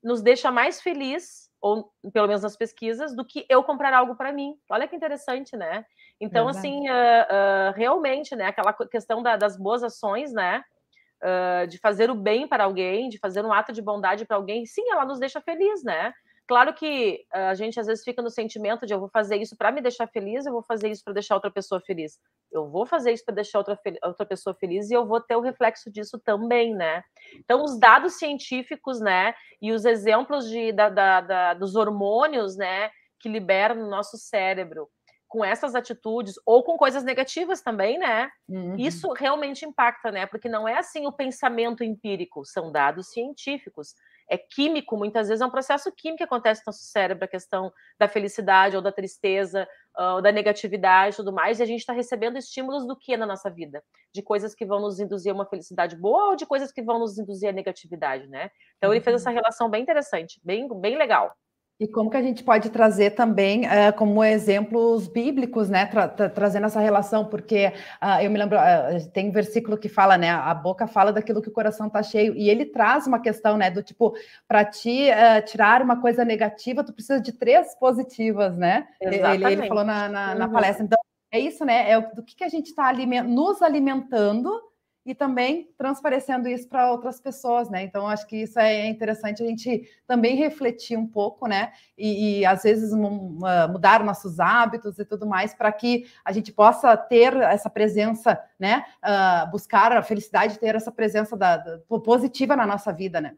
nos deixa mais feliz, ou pelo menos nas pesquisas, do que eu comprar algo para mim. Olha que interessante, né? Então, Verdade. assim, uh, uh, realmente, né, aquela questão da, das boas ações, né, uh, de fazer o bem para alguém, de fazer um ato de bondade para alguém, sim, ela nos deixa feliz, né? Claro que a gente às vezes fica no sentimento de eu vou fazer isso para me deixar feliz, eu vou fazer isso para deixar outra pessoa feliz. Eu vou fazer isso para deixar outra, outra pessoa feliz e eu vou ter o reflexo disso também, né? Então, os dados científicos, né, e os exemplos de, da, da, da dos hormônios, né, que liberam no nosso cérebro, com essas atitudes ou com coisas negativas também, né? Uhum. Isso realmente impacta, né? Porque não é assim o pensamento empírico, são dados científicos. É químico, muitas vezes é um processo químico que acontece no nosso cérebro, a questão da felicidade ou da tristeza, ah, ou da negatividade e tudo mais, e a gente está recebendo estímulos do que na nossa vida? De coisas que vão nos induzir a uma felicidade boa ou de coisas que vão nos induzir a negatividade, né? Então ele fez essa uhum. relação bem interessante, bem, bem legal. E como que a gente pode trazer também uh, como exemplos bíblicos, né, tra tra trazendo essa relação, porque uh, eu me lembro, uh, tem um versículo que fala, né, a boca fala daquilo que o coração está cheio, e ele traz uma questão, né, do tipo, para ti tirar uma coisa negativa, tu precisa de três positivas, né? Ele, ele, falou na, na, na, uhum. palestra. Então, é isso, né? É do que, que a gente está aliment nos alimentando e também transparecendo isso para outras pessoas, né? Então, acho que isso é interessante a gente também refletir um pouco, né? E, e às vezes mudar nossos hábitos e tudo mais, para que a gente possa ter essa presença, né? Uh, buscar a felicidade, ter essa presença da, da, positiva na nossa vida, né?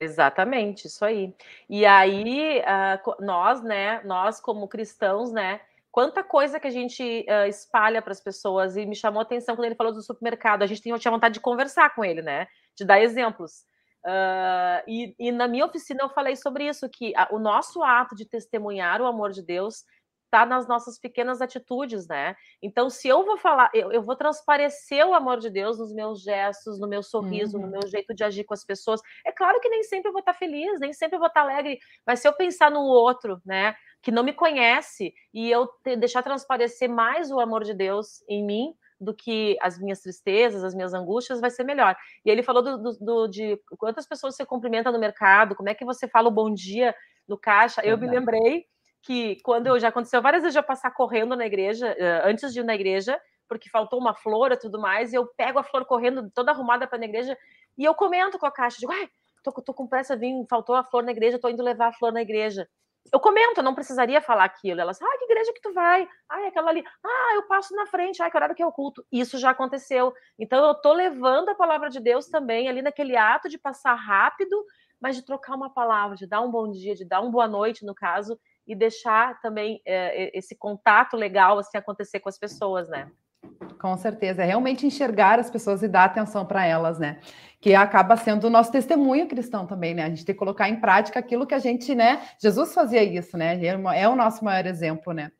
Exatamente, isso aí. E aí, uh, nós, né, nós como cristãos, né, quanta coisa que a gente uh, espalha para as pessoas e me chamou a atenção quando ele falou do supermercado. A gente tinha, tinha vontade de conversar com ele, né? De dar exemplos. Uh, e, e, na minha oficina eu falei sobre isso, que a, o nosso ato de testemunhar o amor de Deus está nas nossas pequenas atitudes, né? Então, se eu vou falar, eu, eu, vou transparecer o amor de Deus nos meus gestos, no meu sorriso, uhum. no meu jeito de agir com as pessoas. É claro que nem sempre eu vou estar feliz, nem sempre eu vou estar alegre, mas se eu pensar no outro, né? que não me conhece e eu te, deixar transparecer mais o amor de Deus em mim do que as minhas tristezas, as minhas angústias, vai ser melhor. E ele falou do, do, do, de quantas pessoas você cumprimenta no mercado, como é que você fala o bom dia no caixa. Eu me lembrei que quando eu já aconteceu várias vezes eu passar correndo na igreja, antes de ir na igreja, porque faltou uma flor e tudo mais, e eu pego a flor correndo toda arrumada para na igreja e eu comento com a caixa, digo, ai, tô, tô com pressa, vim, faltou a flor na igreja, tô indo levar a flor na igreja eu comento, não precisaria falar aquilo. Elas, ah, que igreja que tu vai? Ah, aquela ali. Ah, eu passo na frente. Ah, que horário que é o culto? Isso já aconteceu. Então, eu tô levando a palavra de Deus também ali naquele ato de passar rápido, mas de trocar uma palavra, de dar um bom dia, de dar uma boa noite, no caso, e deixar também é, esse contato legal assim acontecer com as pessoas, né? Com certeza, é realmente enxergar as pessoas e dar atenção para elas, né? Que acaba sendo o nosso testemunho cristão também, né? A gente tem que colocar em prática aquilo que a gente, né? Jesus fazia isso, né? É, é o nosso maior exemplo, né?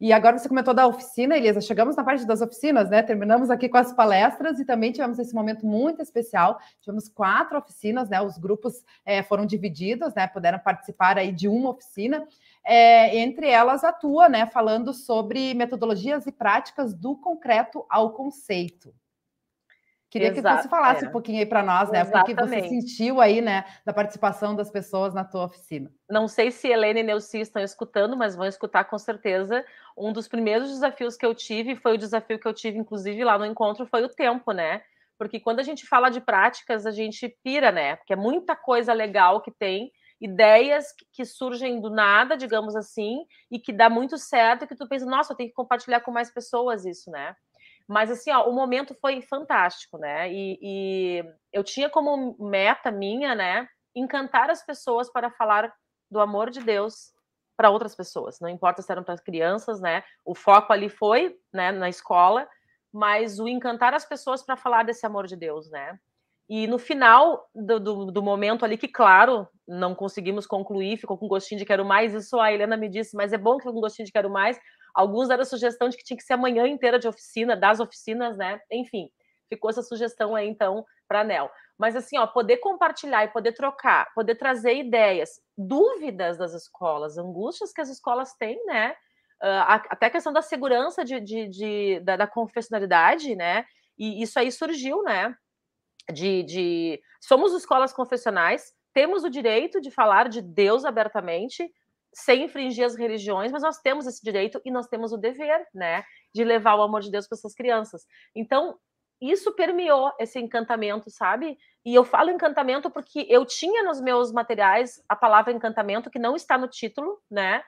E agora você comentou da oficina, Elisa. Chegamos na parte das oficinas, né? Terminamos aqui com as palestras e também tivemos esse momento muito especial. Tivemos quatro oficinas, né? Os grupos é, foram divididos, né? Puderam participar aí de uma oficina. É, entre elas atua, né? Falando sobre metodologias e práticas do concreto ao conceito. Queria Exato, que você falasse é. um pouquinho aí para nós, né? Exatamente. O que você sentiu aí, né, da participação das pessoas na tua oficina. Não sei se Helena e Neuci estão escutando, mas vão escutar com certeza. Um dos primeiros desafios que eu tive, foi o desafio que eu tive, inclusive, lá no encontro, foi o tempo, né? Porque quando a gente fala de práticas, a gente pira, né? Porque é muita coisa legal que tem, ideias que surgem do nada, digamos assim, e que dá muito certo, e que tu pensa, nossa, eu tenho que compartilhar com mais pessoas isso, né? Mas assim, ó, o momento foi fantástico, né? E, e, eu tinha como meta minha, né, encantar as pessoas para falar do amor de Deus para outras pessoas. Não importa se eram para crianças, né? O foco ali foi, né, na escola, mas o encantar as pessoas para falar desse amor de Deus, né? E no final do, do, do, momento ali, que claro, não conseguimos concluir, ficou com gostinho de quero mais, isso a Helena me disse, mas é bom que com gostinho de quero mais, Alguns deram a sugestão de que tinha que ser a manhã inteira de oficina, das oficinas, né? Enfim, ficou essa sugestão aí, então, para a NEL. Mas, assim, ó, poder compartilhar e poder trocar, poder trazer ideias, dúvidas das escolas, angústias que as escolas têm, né? Uh, até a questão da segurança de, de, de da, da, confessionalidade, né? E isso aí surgiu, né? De, de somos escolas confessionais, temos o direito de falar de Deus abertamente, sem infringir as religiões, mas nós temos esse direito e nós temos o dever, né, de levar o amor de Deus para essas crianças. Então, isso permeou esse encantamento, sabe? E eu falo encantamento porque eu tinha nos meus materiais a palavra encantamento que não está no título, né?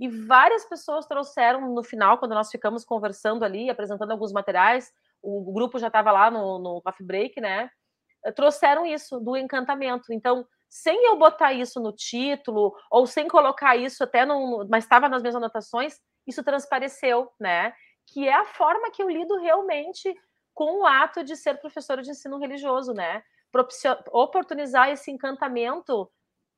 E várias pessoas trouxeram no final, quando nós ficamos conversando ali, apresentando alguns materiais, o grupo já estava lá no, no coffee break, né? Trouxeram isso do encantamento. Então, sem eu botar isso no título, ou sem colocar isso até no. Mas estava nas minhas anotações, isso transpareceu, né? Que é a forma que eu lido realmente com o ato de ser professora de ensino religioso, né? Oportunizar esse encantamento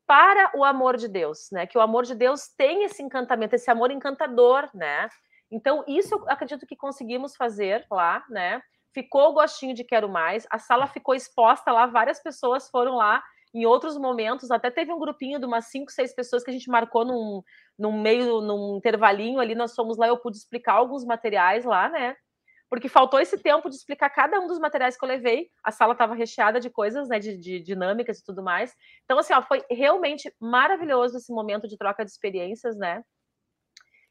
para o amor de Deus, né? Que o amor de Deus tem esse encantamento, esse amor encantador, né? Então, isso eu acredito que conseguimos fazer lá, né? Ficou o gostinho de quero mais, a sala ficou exposta lá, várias pessoas foram lá em outros momentos, até teve um grupinho de umas cinco, seis pessoas que a gente marcou num, num meio, num intervalinho ali, nós fomos lá, eu pude explicar alguns materiais lá, né? Porque faltou esse tempo de explicar cada um dos materiais que eu levei. A sala estava recheada de coisas, né? De, de, dinâmicas e tudo mais. Então, assim, ó, foi realmente maravilhoso esse momento de troca de experiências, né?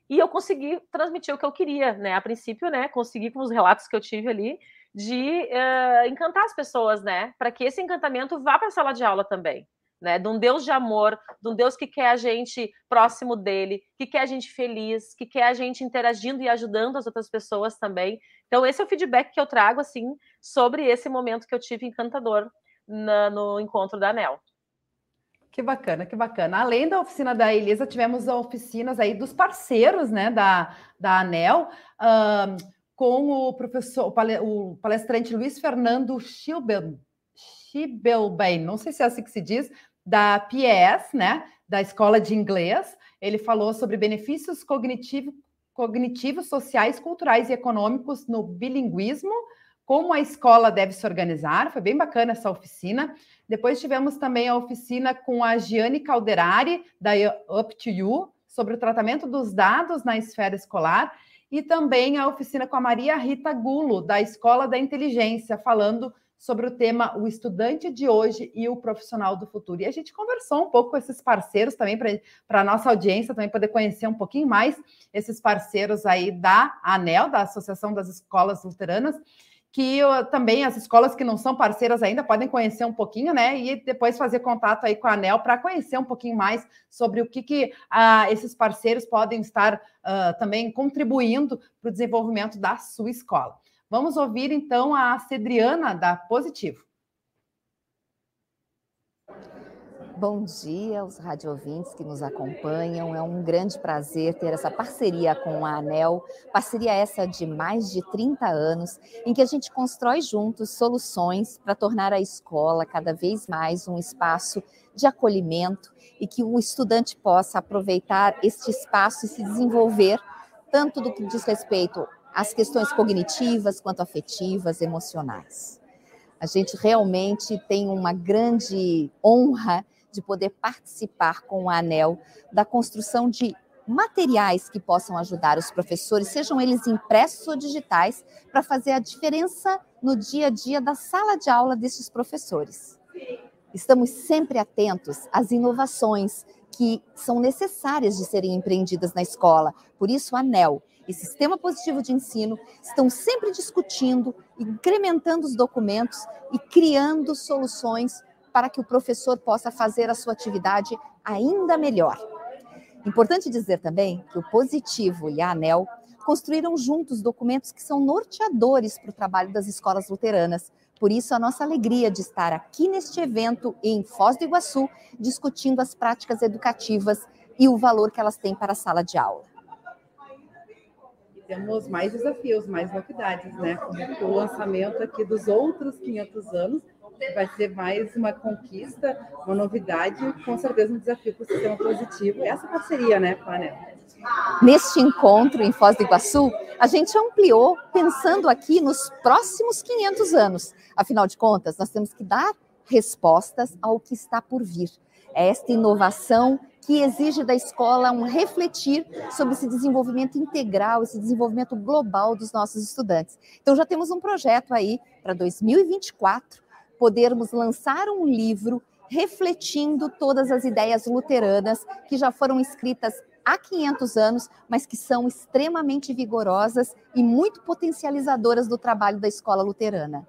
E eu consegui transmitir o que eu queria, né? A princípio, né? Consegui com os relatos que eu tive ali, de uh, encantar as pessoas, né? Para que esse encantamento vá para a sala de aula também. Né, de um Deus de amor, de um Deus que quer a gente próximo dele, que quer a gente feliz, que quer a gente interagindo e ajudando as outras pessoas também. Então, esse é o feedback que eu trago, assim, sobre esse momento que eu tive encantador na, no encontro da ANEL. Que bacana, que bacana. Além da oficina da Elisa, tivemos oficinas aí dos parceiros, né, da, da ANEL. Uh, com o professor, o palestrante Luiz Fernando Schibelbein, não sei se é assim que se diz, da PES, né, da Escola de Inglês. Ele falou sobre benefícios cognitivos, cognitivos, sociais, culturais e econômicos no bilinguismo, como a escola deve se organizar. Foi bem bacana essa oficina. Depois tivemos também a oficina com a Giane Calderari, da Up to You, sobre o tratamento dos dados na esfera escolar e também a oficina com a Maria Rita Gulo, da Escola da Inteligência, falando sobre o tema O Estudante de Hoje e o Profissional do Futuro. E a gente conversou um pouco com esses parceiros também, para a nossa audiência também poder conhecer um pouquinho mais esses parceiros aí da ANEL, da Associação das Escolas Luteranas, que também as escolas que não são parceiras ainda podem conhecer um pouquinho, né? E depois fazer contato aí com a ANEL para conhecer um pouquinho mais sobre o que, que uh, esses parceiros podem estar uh, também contribuindo para o desenvolvimento da sua escola. Vamos ouvir então a Cedriana da Positivo. Bom dia aos radiovintes que nos acompanham. É um grande prazer ter essa parceria com a ANEL, parceria essa de mais de 30 anos, em que a gente constrói juntos soluções para tornar a escola cada vez mais um espaço de acolhimento e que o estudante possa aproveitar este espaço e se desenvolver tanto do que diz respeito às questões cognitivas quanto afetivas, emocionais. A gente realmente tem uma grande honra de poder participar com a ANEL da construção de materiais que possam ajudar os professores, sejam eles impressos ou digitais, para fazer a diferença no dia a dia da sala de aula desses professores. Estamos sempre atentos às inovações que são necessárias de serem empreendidas na escola. Por isso, a ANEL e Sistema Positivo de Ensino estão sempre discutindo, incrementando os documentos e criando soluções para que o professor possa fazer a sua atividade ainda melhor. Importante dizer também que o Positivo e a ANEL construíram juntos documentos que são norteadores para o trabalho das escolas luteranas. Por isso, a nossa alegria de estar aqui neste evento em Foz do Iguaçu, discutindo as práticas educativas e o valor que elas têm para a sala de aula. temos mais desafios, mais novidades, né? o lançamento aqui dos outros 500 anos, vai ser mais uma conquista, uma novidade, com certeza um desafio para o sistema positivo. Essa parceria, né, com a ANEL. Neste encontro em Foz do Iguaçu, a gente ampliou pensando aqui nos próximos 500 anos. Afinal de contas, nós temos que dar respostas ao que está por vir. É esta inovação que exige da escola um refletir sobre esse desenvolvimento integral, esse desenvolvimento global dos nossos estudantes. Então já temos um projeto aí para 2024 podermos lançar um livro refletindo todas as ideias luteranas que já foram escritas há 500 anos, mas que são extremamente vigorosas e muito potencializadoras do trabalho da escola luterana.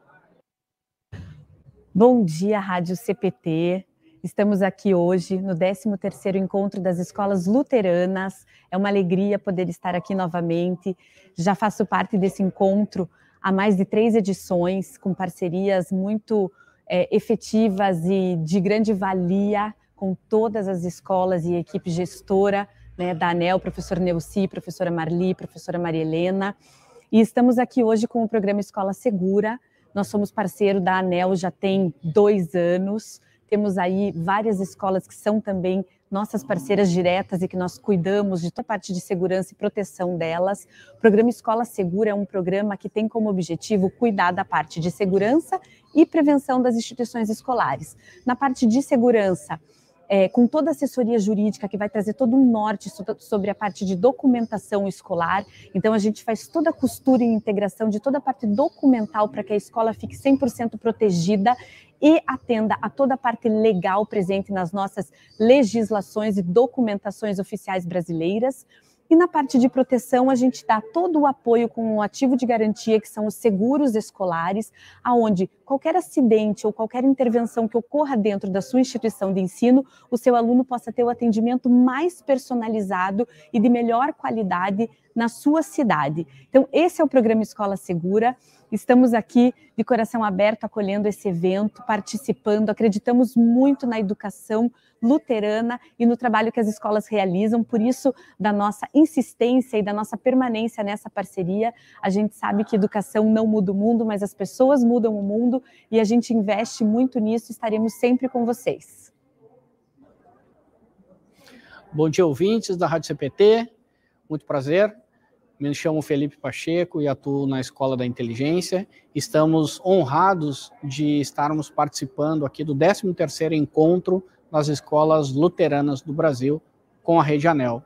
Bom dia, Rádio CPT. Estamos aqui hoje no 13º Encontro das Escolas Luteranas. É uma alegria poder estar aqui novamente. Já faço parte desse encontro há mais de três edições, com parcerias muito é, efetivas e de grande valia com todas as escolas e equipe gestora né, da ANEL, professor Neuci, professora Marli, professora Maria Helena. E estamos aqui hoje com o programa Escola Segura. Nós somos parceiro da ANEL já tem dois anos. Temos aí várias escolas que são também nossas parceiras diretas e que nós cuidamos de toda a parte de segurança e proteção delas. O programa Escola Segura é um programa que tem como objetivo cuidar da parte de segurança e prevenção das instituições escolares. Na parte de segurança, é, com toda a assessoria jurídica que vai trazer todo um norte sobre a parte de documentação escolar. Então, a gente faz toda a costura e integração de toda a parte documental para que a escola fique 100% protegida e atenda a toda a parte legal presente nas nossas legislações e documentações oficiais brasileiras. E na parte de proteção, a gente dá todo o apoio com o ativo de garantia, que são os seguros escolares, aonde qualquer acidente ou qualquer intervenção que ocorra dentro da sua instituição de ensino, o seu aluno possa ter o atendimento mais personalizado e de melhor qualidade na sua cidade. Então, esse é o programa Escola Segura. Estamos aqui de coração aberto acolhendo esse evento, participando, acreditamos muito na educação luterana e no trabalho que as escolas realizam, por isso da nossa insistência e da nossa permanência nessa parceria. A gente sabe que educação não muda o mundo, mas as pessoas mudam o mundo e a gente investe muito nisso, estaremos sempre com vocês. Bom dia, ouvintes da Rádio CPT. Muito prazer. Me chamo Felipe Pacheco e atuo na Escola da Inteligência. Estamos honrados de estarmos participando aqui do 13º encontro das escolas luteranas do Brasil com a Rede Anel.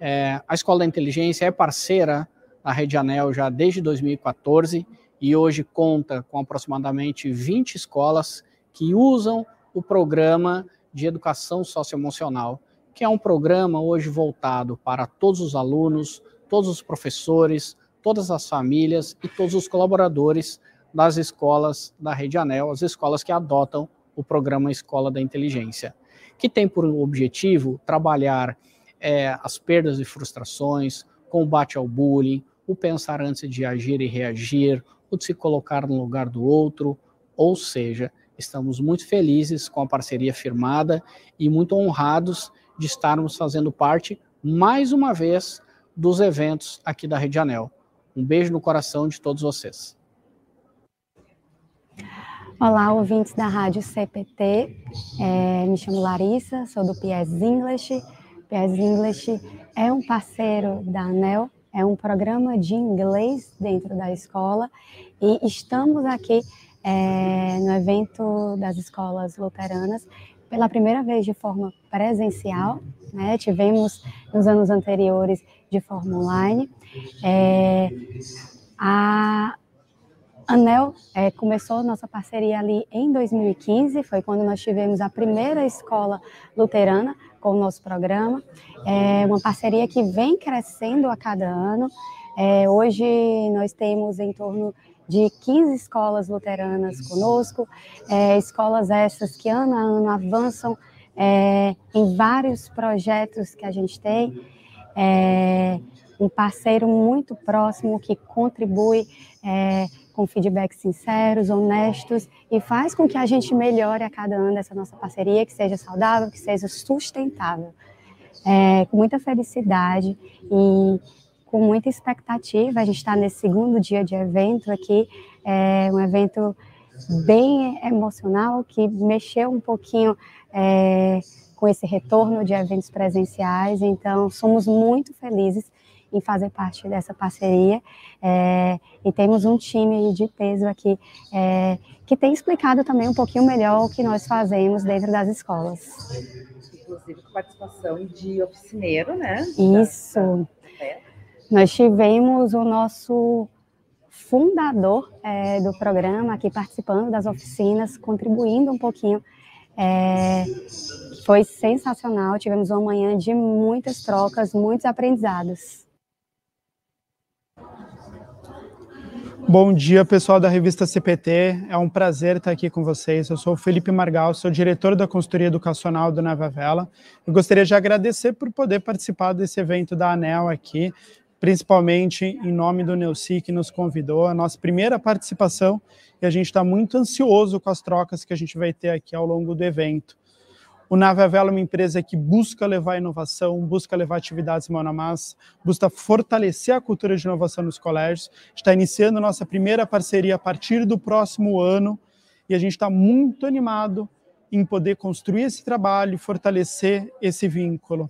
É, a Escola da Inteligência é parceira da Rede Anel já desde 2014 e hoje conta com aproximadamente 20 escolas que usam o programa de educação socioemocional, que é um programa hoje voltado para todos os alunos, todos os professores, todas as famílias e todos os colaboradores das escolas da Rede Anel, as escolas que adotam o programa Escola da Inteligência, que tem por objetivo trabalhar é, as perdas e frustrações, combate ao bullying, o pensar antes de agir e reagir, o de se colocar no lugar do outro, ou seja, estamos muito felizes com a parceria firmada e muito honrados de estarmos fazendo parte, mais uma vez, dos eventos aqui da Rede Anel. Um beijo no coração de todos vocês. Olá, ouvintes da Rádio CPT. É, me chamo Larissa, sou do PS English. PS English é um parceiro da ANEL, é um programa de inglês dentro da escola e estamos aqui é, no evento das escolas luteranas pela primeira vez de forma presencial, né? tivemos nos anos anteriores de forma online. É, a ANEL é, começou nossa parceria ali em 2015, foi quando nós tivemos a primeira escola luterana com o nosso programa. É uma parceria que vem crescendo a cada ano. É, hoje nós temos em torno de 15 escolas luteranas conosco, é, escolas essas que ano a ano avançam é, em vários projetos que a gente tem. É, um parceiro muito próximo que contribui é, com feedbacks sinceros, honestos e faz com que a gente melhore a cada ano essa nossa parceria, que seja saudável, que seja sustentável. É, com muita felicidade e com muita expectativa. A gente está nesse segundo dia de evento aqui, é um evento bem emocional que mexeu um pouquinho é, com esse retorno de eventos presenciais. Então, somos muito felizes em fazer parte dessa parceria. É, e temos um time de peso aqui é, que tem explicado também um pouquinho melhor o que nós fazemos dentro das escolas. Inclusive com participação de oficineiro, né? Isso. Nós tivemos o nosso fundador é, do programa aqui participando das oficinas, contribuindo um pouquinho. É, foi sensacional, tivemos uma manhã de muitas trocas, muitos aprendizados. Bom dia, pessoal da revista CPT. É um prazer estar aqui com vocês. Eu sou o Felipe Margal, sou diretor da consultoria educacional do Nava Vela. Eu gostaria de agradecer por poder participar desse evento da ANEL aqui, principalmente em nome do Neuci, que nos convidou, a nossa primeira participação, e a gente está muito ansioso com as trocas que a gente vai ter aqui ao longo do evento. O Nave Vela é uma empresa que busca levar inovação, busca levar atividades mão na massa, busca fortalecer a cultura de inovação nos colégios. Está iniciando nossa primeira parceria a partir do próximo ano e a gente está muito animado em poder construir esse trabalho fortalecer esse vínculo.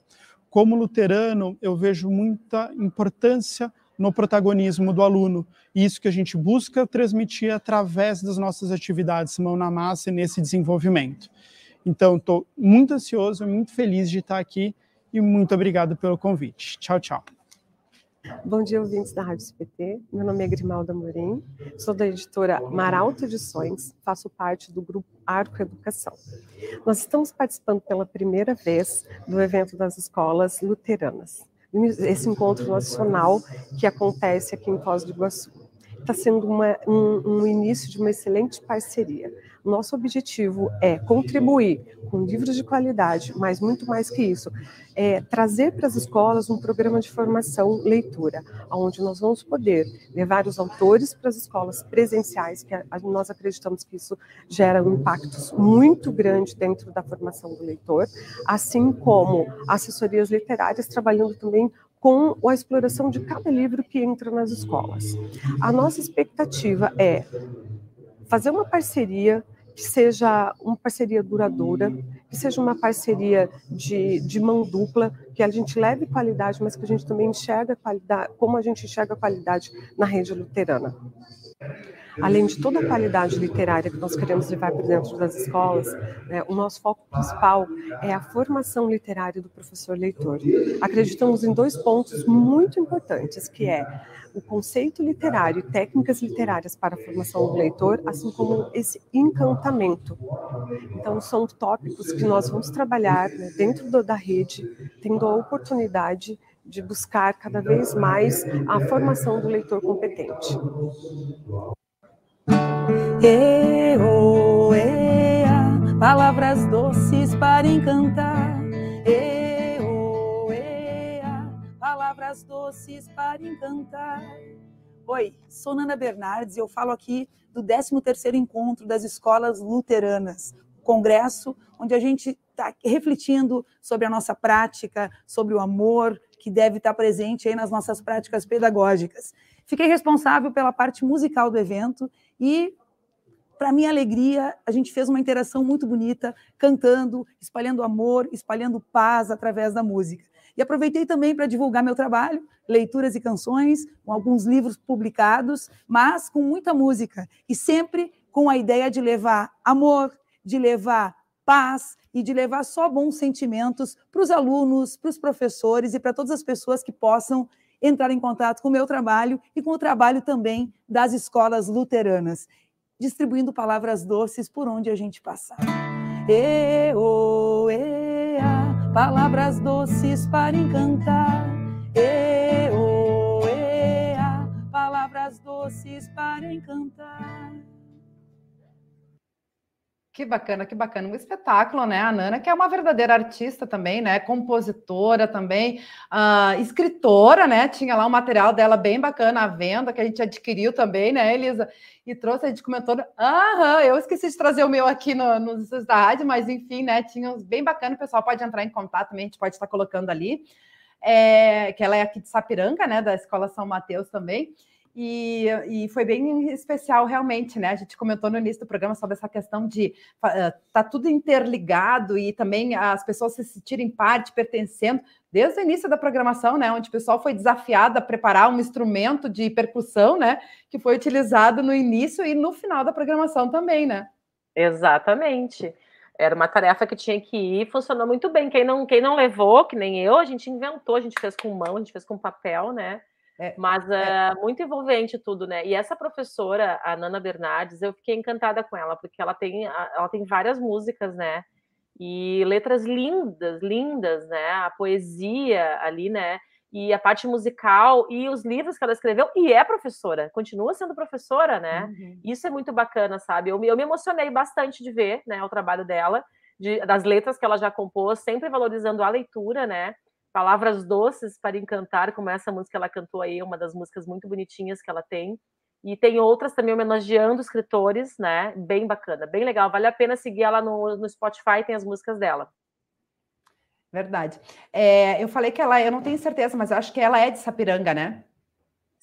Como luterano, eu vejo muita importância no protagonismo do aluno. Isso que a gente busca transmitir através das nossas atividades mão na massa e nesse desenvolvimento. Então, estou muito ansioso, muito feliz de estar aqui e muito obrigado pelo convite. Tchau, tchau. Bom dia, ouvintes da Rádio CPT. Meu nome é Grimalda Morim, sou da editora Maralto Edições, faço parte do grupo Arco Educação. Nós estamos participando pela primeira vez do evento das escolas luteranas, esse encontro nacional que acontece aqui em Foz do Iguaçu. Está sendo uma, um, um início de uma excelente parceria. Nosso objetivo é contribuir com livros de qualidade, mas muito mais que isso, é trazer para as escolas um programa de formação leitura, onde nós vamos poder levar os autores para as escolas presenciais, que nós acreditamos que isso gera um impacto muito grande dentro da formação do leitor, assim como assessorias literárias trabalhando também com a exploração de cada livro que entra nas escolas. A nossa expectativa é fazer uma parceria que seja uma parceria duradoura, que seja uma parceria de, de mão dupla, que a gente leve qualidade, mas que a gente também enxerga qualidade, como a gente enxerga a qualidade na rede luterana além de toda a qualidade literária que nós queremos levar para dentro das escolas, né, o nosso foco principal é a formação literária do professor leitor. Acreditamos em dois pontos muito importantes, que é o conceito literário e técnicas literárias para a formação do leitor, assim como esse encantamento. Então, são tópicos que nós vamos trabalhar né, dentro da rede, tendo a oportunidade de buscar cada vez mais a formação do leitor competente. E, oh, palavras doces para encantar. E, oh, palavras doces para encantar. Oi, sou Nana Bernardes e eu falo aqui do 13º Encontro das Escolas Luteranas, congresso onde a gente está refletindo sobre a nossa prática, sobre o amor que deve estar presente aí nas nossas práticas pedagógicas. Fiquei responsável pela parte musical do evento e para minha alegria, a gente fez uma interação muito bonita, cantando, espalhando amor, espalhando paz através da música. E aproveitei também para divulgar meu trabalho, leituras e canções, com alguns livros publicados, mas com muita música e sempre com a ideia de levar amor, de levar paz e de levar só bons sentimentos para os alunos, para os professores e para todas as pessoas que possam entrar em contato com o meu trabalho e com o trabalho também das escolas luteranas, distribuindo palavras doces por onde a gente passar. E, oh, e, a, palavras doces para encantar. E, oh, e, a, palavras doces para encantar. Que bacana, que bacana. Um espetáculo, né? A Nana, que é uma verdadeira artista também, né? Compositora também, uh, escritora, né? Tinha lá um material dela bem bacana à venda, que a gente adquiriu também, né, Elisa? E trouxe, a gente comentou. Aham, eu esqueci de trazer o meu aqui no, nos da rádio, mas enfim, né? Tinha uns bem bacana, o pessoal pode entrar em contato também, a gente pode estar colocando ali. É, que ela é aqui de Sapiranga, né? Da Escola São Mateus também. E, e, foi bem especial realmente, né? A gente comentou no início do programa sobre essa questão de uh, tá tudo interligado e também as pessoas se sentirem parte, pertencendo, desde o início da programação, né? Onde o pessoal foi desafiado a preparar um instrumento de percussão, né? Que foi utilizado no início e no final da programação também, né? Exatamente. Era uma tarefa que tinha que ir, funcionou muito bem. Quem não, quem não levou, que nem eu, a gente inventou, a gente fez com mão, a gente fez com papel, né? É, Mas é. Uh, muito envolvente tudo, né? E essa professora, a Nana Bernardes, eu fiquei encantada com ela, porque ela tem, ela tem várias músicas, né? E letras lindas, lindas, né? A poesia ali, né? E a parte musical e os livros que ela escreveu, e é professora, continua sendo professora, né? Uhum. Isso é muito bacana, sabe? Eu, eu me emocionei bastante de ver né, o trabalho dela, de, das letras que ela já compôs, sempre valorizando a leitura, né? Palavras doces para encantar, como essa música que ela cantou aí, uma das músicas muito bonitinhas que ela tem. E tem outras também homenageando escritores, né? Bem bacana, bem legal. Vale a pena seguir ela no, no Spotify, tem as músicas dela. Verdade. É, eu falei que ela, eu não tenho certeza, mas acho que ela é de Sapiranga, né?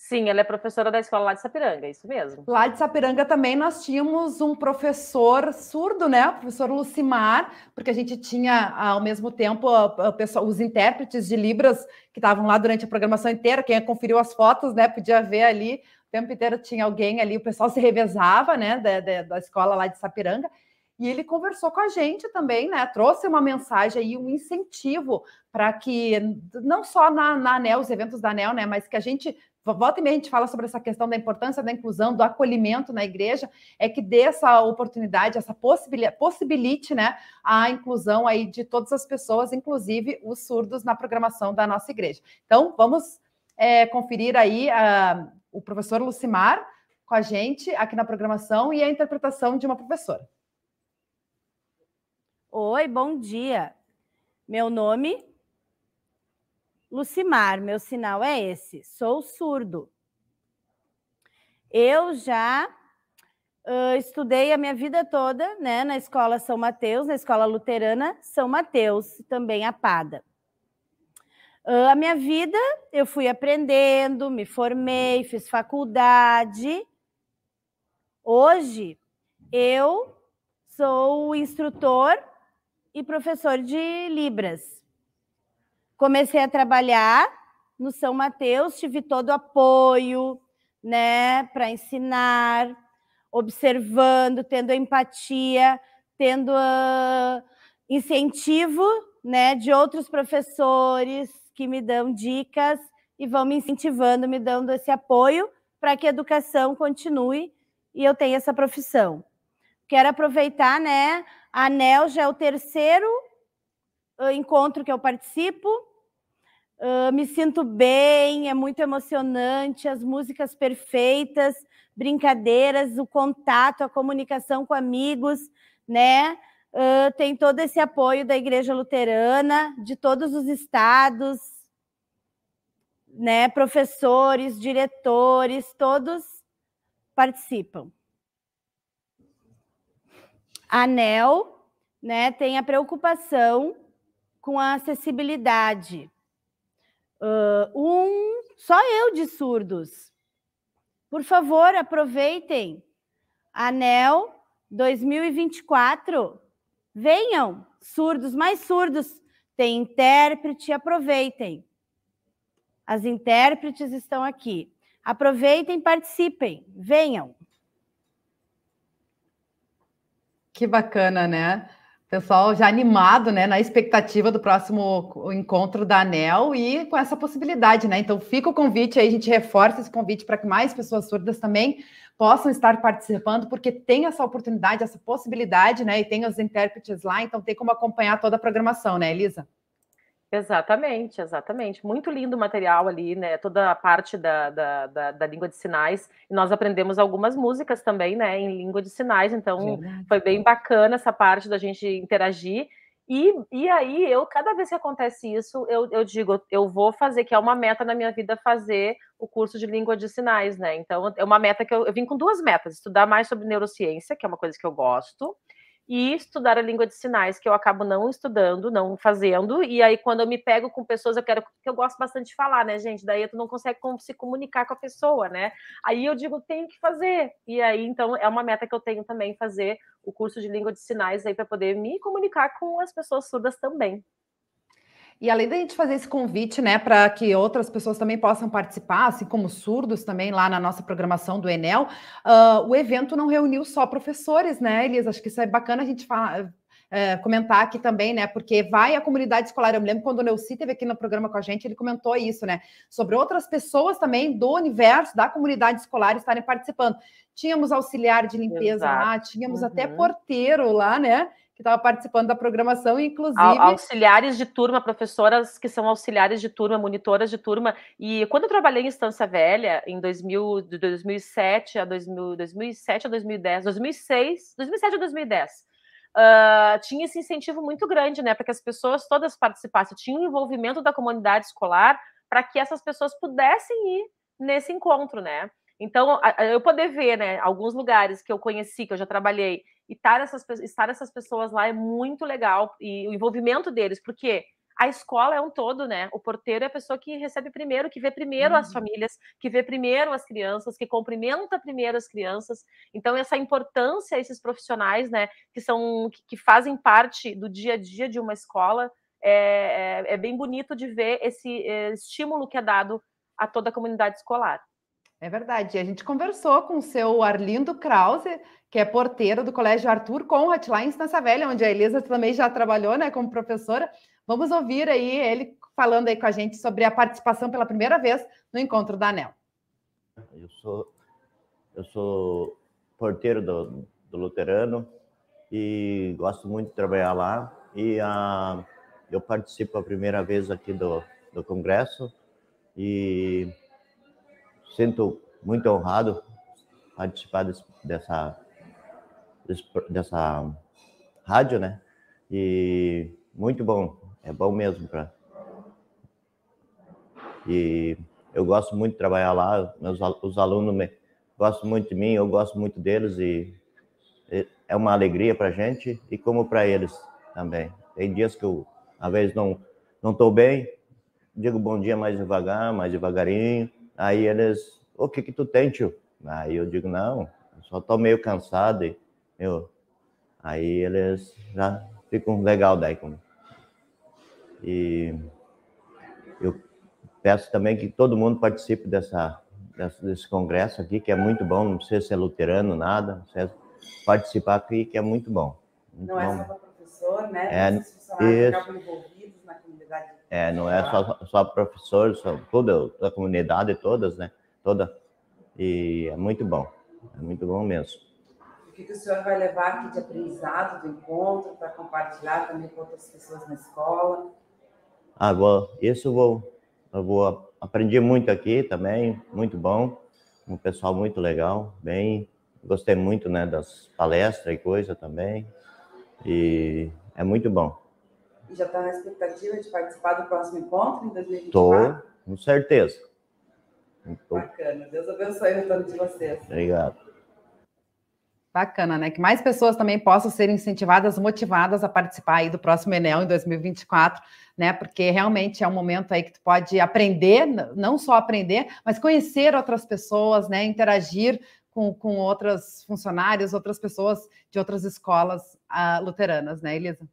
Sim, ela é professora da escola lá de Sapiranga, isso mesmo. Lá de Sapiranga também nós tínhamos um professor surdo, né? O professor Lucimar, porque a gente tinha ao mesmo tempo os intérpretes de Libras que estavam lá durante a programação inteira. Quem conferiu as fotos, né? Podia ver ali, o tempo inteiro tinha alguém ali, o pessoal se revezava, né? Da, da, da escola lá de Sapiranga. E ele conversou com a gente também, né? Trouxe uma mensagem aí, um incentivo para que, não só na, na ANEL, os eventos da ANEL, né? Mas que a gente volta e meia a gente fala sobre essa questão da importância da inclusão, do acolhimento na igreja, é que dê essa oportunidade, essa possibilidade, possibilite né, a inclusão aí de todas as pessoas, inclusive os surdos, na programação da nossa igreja. Então, vamos é, conferir aí a, o professor Lucimar com a gente aqui na programação e a interpretação de uma professora. Oi, bom dia. Meu nome Lucimar, meu sinal é esse. Sou surdo. Eu já uh, estudei a minha vida toda né, na escola São Mateus, na escola luterana São Mateus, também a Pada. Uh, a minha vida eu fui aprendendo, me formei, fiz faculdade. Hoje eu sou instrutor e professor de Libras. Comecei a trabalhar no São Mateus, tive todo o apoio, né, para ensinar, observando, tendo empatia, tendo uh, incentivo, né, de outros professores que me dão dicas e vão me incentivando, me dando esse apoio para que a educação continue e eu tenha essa profissão. Quero aproveitar, né? A ANEL já é o terceiro encontro que eu participo, Uh, me sinto bem, é muito emocionante, as músicas perfeitas, brincadeiras, o contato, a comunicação com amigos, né? Uh, tem todo esse apoio da Igreja Luterana, de todos os estados, né? Professores, diretores, todos participam. A ANEL né, tem a preocupação com a acessibilidade Uh, um, só eu de surdos. Por favor, aproveitem. ANEL 2024, venham, surdos mais surdos, tem intérprete, aproveitem. As intérpretes estão aqui. Aproveitem, participem, venham. Que bacana, né? Pessoal já animado, né, na expectativa do próximo encontro da ANEL e com essa possibilidade, né? Então fica o convite aí, a gente reforça esse convite para que mais pessoas surdas também possam estar participando, porque tem essa oportunidade, essa possibilidade, né? E tem os intérpretes lá, então tem como acompanhar toda a programação, né, Elisa? Exatamente, exatamente. Muito lindo o material ali, né? Toda a parte da, da, da, da, língua de sinais. E nós aprendemos algumas músicas também, né? Em língua de sinais. Então, Verdade. foi bem bacana essa parte da gente interagir. E, e aí, eu, cada vez que acontece isso, eu, eu digo, eu vou fazer, que é uma meta na minha vida, fazer o curso de língua de sinais, né? Então, é uma meta que eu, eu vim com duas metas: estudar mais sobre neurociência, que é uma coisa que eu gosto, e estudar a língua de sinais, que eu acabo não estudando, não fazendo, e aí quando eu me pego com pessoas, eu quero, que eu gosto bastante de falar, né, gente, daí tu não consegue se comunicar com a pessoa, né, aí eu digo, tenho que fazer, e aí, então, é uma meta que eu tenho também, fazer o curso de língua de sinais aí, para poder me comunicar com as pessoas surdas também. E além da gente fazer esse convite, né, para que outras pessoas também possam participar, assim como surdos também lá na nossa programação do Enel, uh, o evento não reuniu só professores, né, Elisa? Acho que isso é bacana a gente falar, é, comentar aqui também, né? Porque vai a comunidade escolar. Eu me lembro quando o Neuci esteve aqui no programa com a gente, ele comentou isso, né? Sobre outras pessoas também do universo, da comunidade escolar estarem participando. Tínhamos auxiliar de limpeza Exato. lá, tínhamos uhum. até porteiro lá, né? Que estava participando da programação, inclusive. Auxiliares de turma, professoras que são auxiliares de turma, monitoras de turma. E quando eu trabalhei em Estância Velha, em 2000, de 2007 a 2000, 2007 a 2010, 2006, 2007 a 2010, uh, tinha esse incentivo muito grande, né, para que as pessoas todas participassem. Tinha um envolvimento da comunidade escolar para que essas pessoas pudessem ir nesse encontro, né? Então, eu poder ver, né, alguns lugares que eu conheci, que eu já trabalhei, e estar essas, estar essas pessoas lá é muito legal, e o envolvimento deles, porque a escola é um todo, né? O porteiro é a pessoa que recebe primeiro, que vê primeiro uhum. as famílias, que vê primeiro as crianças, que cumprimenta primeiro as crianças. Então, essa importância, esses profissionais, né, que são que, que fazem parte do dia a dia de uma escola, é, é, é bem bonito de ver esse é, estímulo que é dado a toda a comunidade escolar. É verdade. A gente conversou com o seu Arlindo Krause, que é porteiro do Colégio Arthur Conrad, lá em Estância Velha, onde a Elisa também já trabalhou, né, como professora. Vamos ouvir aí ele falando aí com a gente sobre a participação pela primeira vez no encontro da ANEL. Eu sou, eu sou porteiro do, do Luterano e gosto muito de trabalhar lá. E a, eu participo a primeira vez aqui do, do congresso e sinto muito honrado participar desse, dessa, dessa rádio, né? E muito bom, é bom mesmo para. E eu gosto muito de trabalhar lá, meus, os alunos me, gostam muito de mim, eu gosto muito deles e é uma alegria para gente e como para eles também. Tem dias que eu, às vezes, não não estou bem, digo bom dia mais devagar, mais devagarinho, Aí eles, o que que tu tem, tio? Aí eu digo, não, só tô meio cansado. E, eu, aí eles já ficam legal daí comigo. E eu peço também que todo mundo participe dessa, dessa, desse congresso aqui, que é muito bom, não precisa ser luterano, nada, precisa participar aqui, que é muito bom. Muito não bom. é só para professor, né? É, isso. É, não é só, só professores, só toda a comunidade, todas, né? Toda. E é muito bom. É muito bom mesmo. O que, que o senhor vai levar aqui de aprendizado do encontro para compartilhar também com outras pessoas na escola? Ah, vou, isso eu vou, eu vou aprendi muito aqui também, muito bom, um pessoal muito legal, bem, gostei muito, né, das palestras e coisa também, e é muito bom. E já está na expectativa de participar do próximo encontro em 2024? Estou, com certeza. Tô. Bacana. Deus abençoe o retorno de vocês. Obrigado. Bacana, né? Que mais pessoas também possam ser incentivadas, motivadas a participar aí do próximo Enel em 2024, né? Porque realmente é um momento aí que tu pode aprender, não só aprender, mas conhecer outras pessoas, né? Interagir com, com outras funcionários, outras pessoas de outras escolas uh, luteranas, né, Elisa?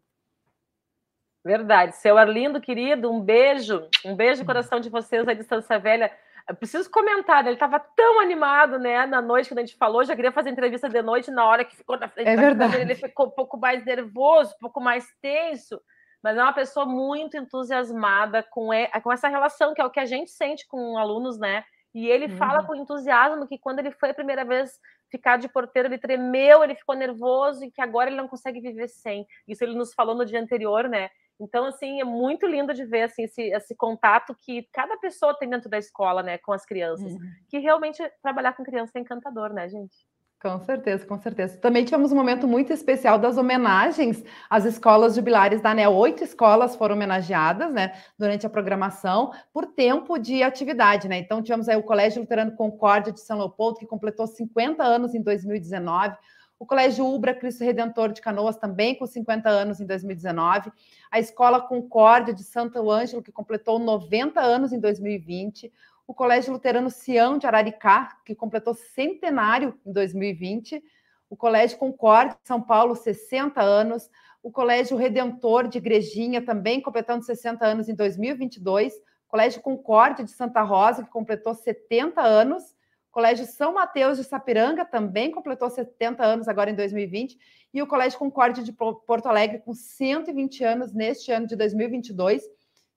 Verdade. Seu Arlindo, querido, um beijo. Um beijo no coração de vocês de Distância Velha. Eu preciso comentar, né? ele estava tão animado, né? Na noite quando a gente falou, já queria fazer entrevista de noite, na hora que ficou na frente é da verdade. câmera, ele ficou um pouco mais nervoso, um pouco mais tenso, mas é uma pessoa muito entusiasmada com, com essa relação, que é o que a gente sente com alunos, né? E ele uhum. fala com entusiasmo que quando ele foi a primeira vez ficar de porteiro, ele tremeu, ele ficou nervoso e que agora ele não consegue viver sem. Isso ele nos falou no dia anterior, né? Então, assim, é muito lindo de ver assim, esse, esse contato que cada pessoa tem dentro da escola, né, com as crianças. Uhum. Que realmente trabalhar com criança é encantador, né, gente? Com certeza, com certeza. Também tivemos um momento muito especial das homenagens às escolas jubilares da ANEL. Oito escolas foram homenageadas, né, durante a programação, por tempo de atividade, né? Então, tivemos aí o Colégio Luterano Concórdia de São Leopoldo, que completou 50 anos em 2019 o Colégio Ubra Cristo Redentor de Canoas, também com 50 anos em 2019, a Escola Concórdia de Santo Ângelo, que completou 90 anos em 2020, o Colégio Luterano Sião de Araricá, que completou centenário em 2020, o Colégio Concórdia de São Paulo, 60 anos, o Colégio Redentor de Igrejinha, também completando 60 anos em 2022, o Colégio Concórdia de Santa Rosa, que completou 70 anos, Colégio São Mateus de Sapiranga também completou 70 anos agora em 2020 e o Colégio Concórdia de Porto Alegre com 120 anos neste ano de 2022,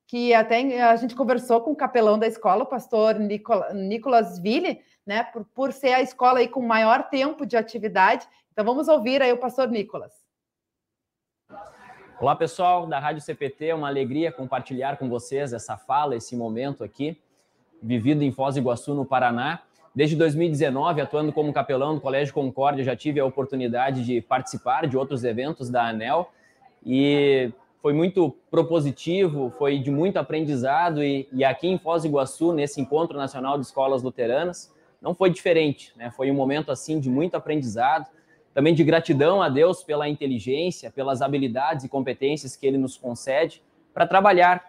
que até a gente conversou com o capelão da escola, o pastor Nicolas Ville, né, por, por ser a escola aí com maior tempo de atividade. Então vamos ouvir aí o pastor Nicolas. Olá, pessoal da Rádio CPT, é uma alegria compartilhar com vocês essa fala, esse momento aqui, vivido em Foz do Iguaçu, no Paraná. Desde 2019, atuando como capelão do Colégio Concórdia, já tive a oportunidade de participar de outros eventos da ANEL e foi muito propositivo, foi de muito aprendizado e, e aqui em Foz do Iguaçu, nesse Encontro Nacional de Escolas Luteranas, não foi diferente, né? Foi um momento assim de muito aprendizado, também de gratidão a Deus pela inteligência, pelas habilidades e competências que ele nos concede para trabalhar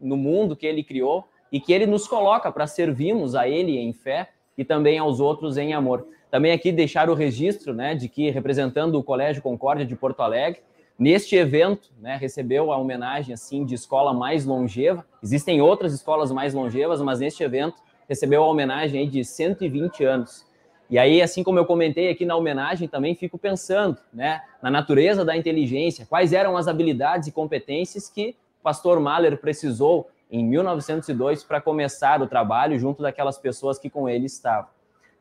no mundo que ele criou e que ele nos coloca para servirmos a ele em fé e também aos outros em amor. Também aqui deixar o registro, né, de que representando o Colégio Concórdia de Porto Alegre, neste evento, né, recebeu a homenagem assim de escola mais longeva. Existem outras escolas mais longevas, mas neste evento recebeu a homenagem aí de 120 anos. E aí, assim como eu comentei aqui na homenagem, também fico pensando, né, na natureza da inteligência, quais eram as habilidades e competências que o pastor Mahler precisou em 1902 para começar o trabalho junto daquelas pessoas que com ele estavam.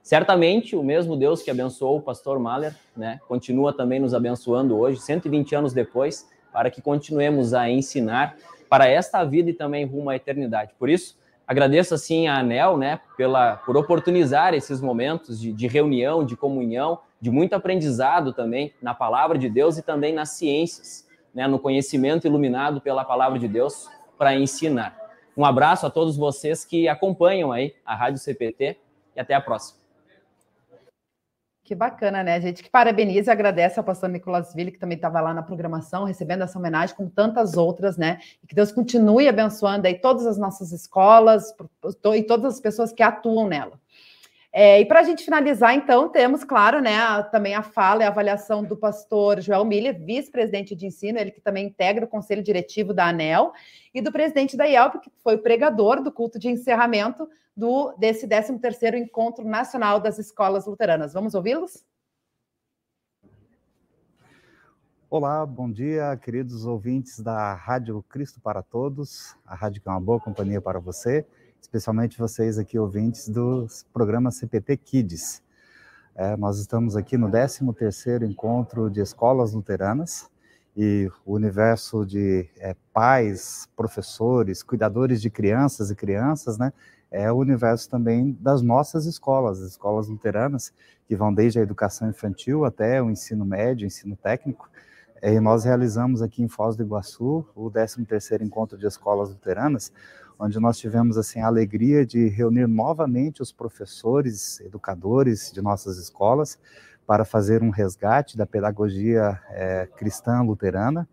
Certamente, o mesmo Deus que abençoou o pastor Mahler, né, continua também nos abençoando hoje, 120 anos depois, para que continuemos a ensinar para esta vida e também rumo à eternidade. Por isso, agradeço assim a Anel, né, pela por oportunizar esses momentos de, de reunião, de comunhão, de muito aprendizado também na palavra de Deus e também nas ciências, né, no conhecimento iluminado pela palavra de Deus para ensinar. Um abraço a todos vocês que acompanham aí a Rádio CPT e até a próxima. Que bacana, né? Gente que parabeniza e agradece ao pastor Nicolas Ville, que também estava lá na programação, recebendo essa homenagem, com tantas outras, né? E que Deus continue abençoando aí todas as nossas escolas e todas as pessoas que atuam nela. É, e para a gente finalizar, então, temos, claro, né, a, também a fala e a avaliação do pastor Joel Miller, vice-presidente de ensino, ele que também integra o conselho diretivo da ANEL, e do presidente da IELP, que foi o pregador do culto de encerramento do desse 13º Encontro Nacional das Escolas Luteranas. Vamos ouvi-los? Olá, bom dia, queridos ouvintes da Rádio Cristo para Todos, a rádio que é uma boa companhia para você especialmente vocês aqui ouvintes do programa CPT Kids. É, nós estamos aqui no 13º Encontro de Escolas Luteranas e o universo de é, pais, professores, cuidadores de crianças e crianças, né, é o universo também das nossas escolas, as escolas luteranas, que vão desde a educação infantil até o ensino médio, ensino técnico, é, e nós realizamos aqui em Foz do Iguaçu o 13º Encontro de Escolas Luteranas, onde nós tivemos assim a alegria de reunir novamente os professores, educadores de nossas escolas para fazer um resgate da pedagogia é, cristã luterana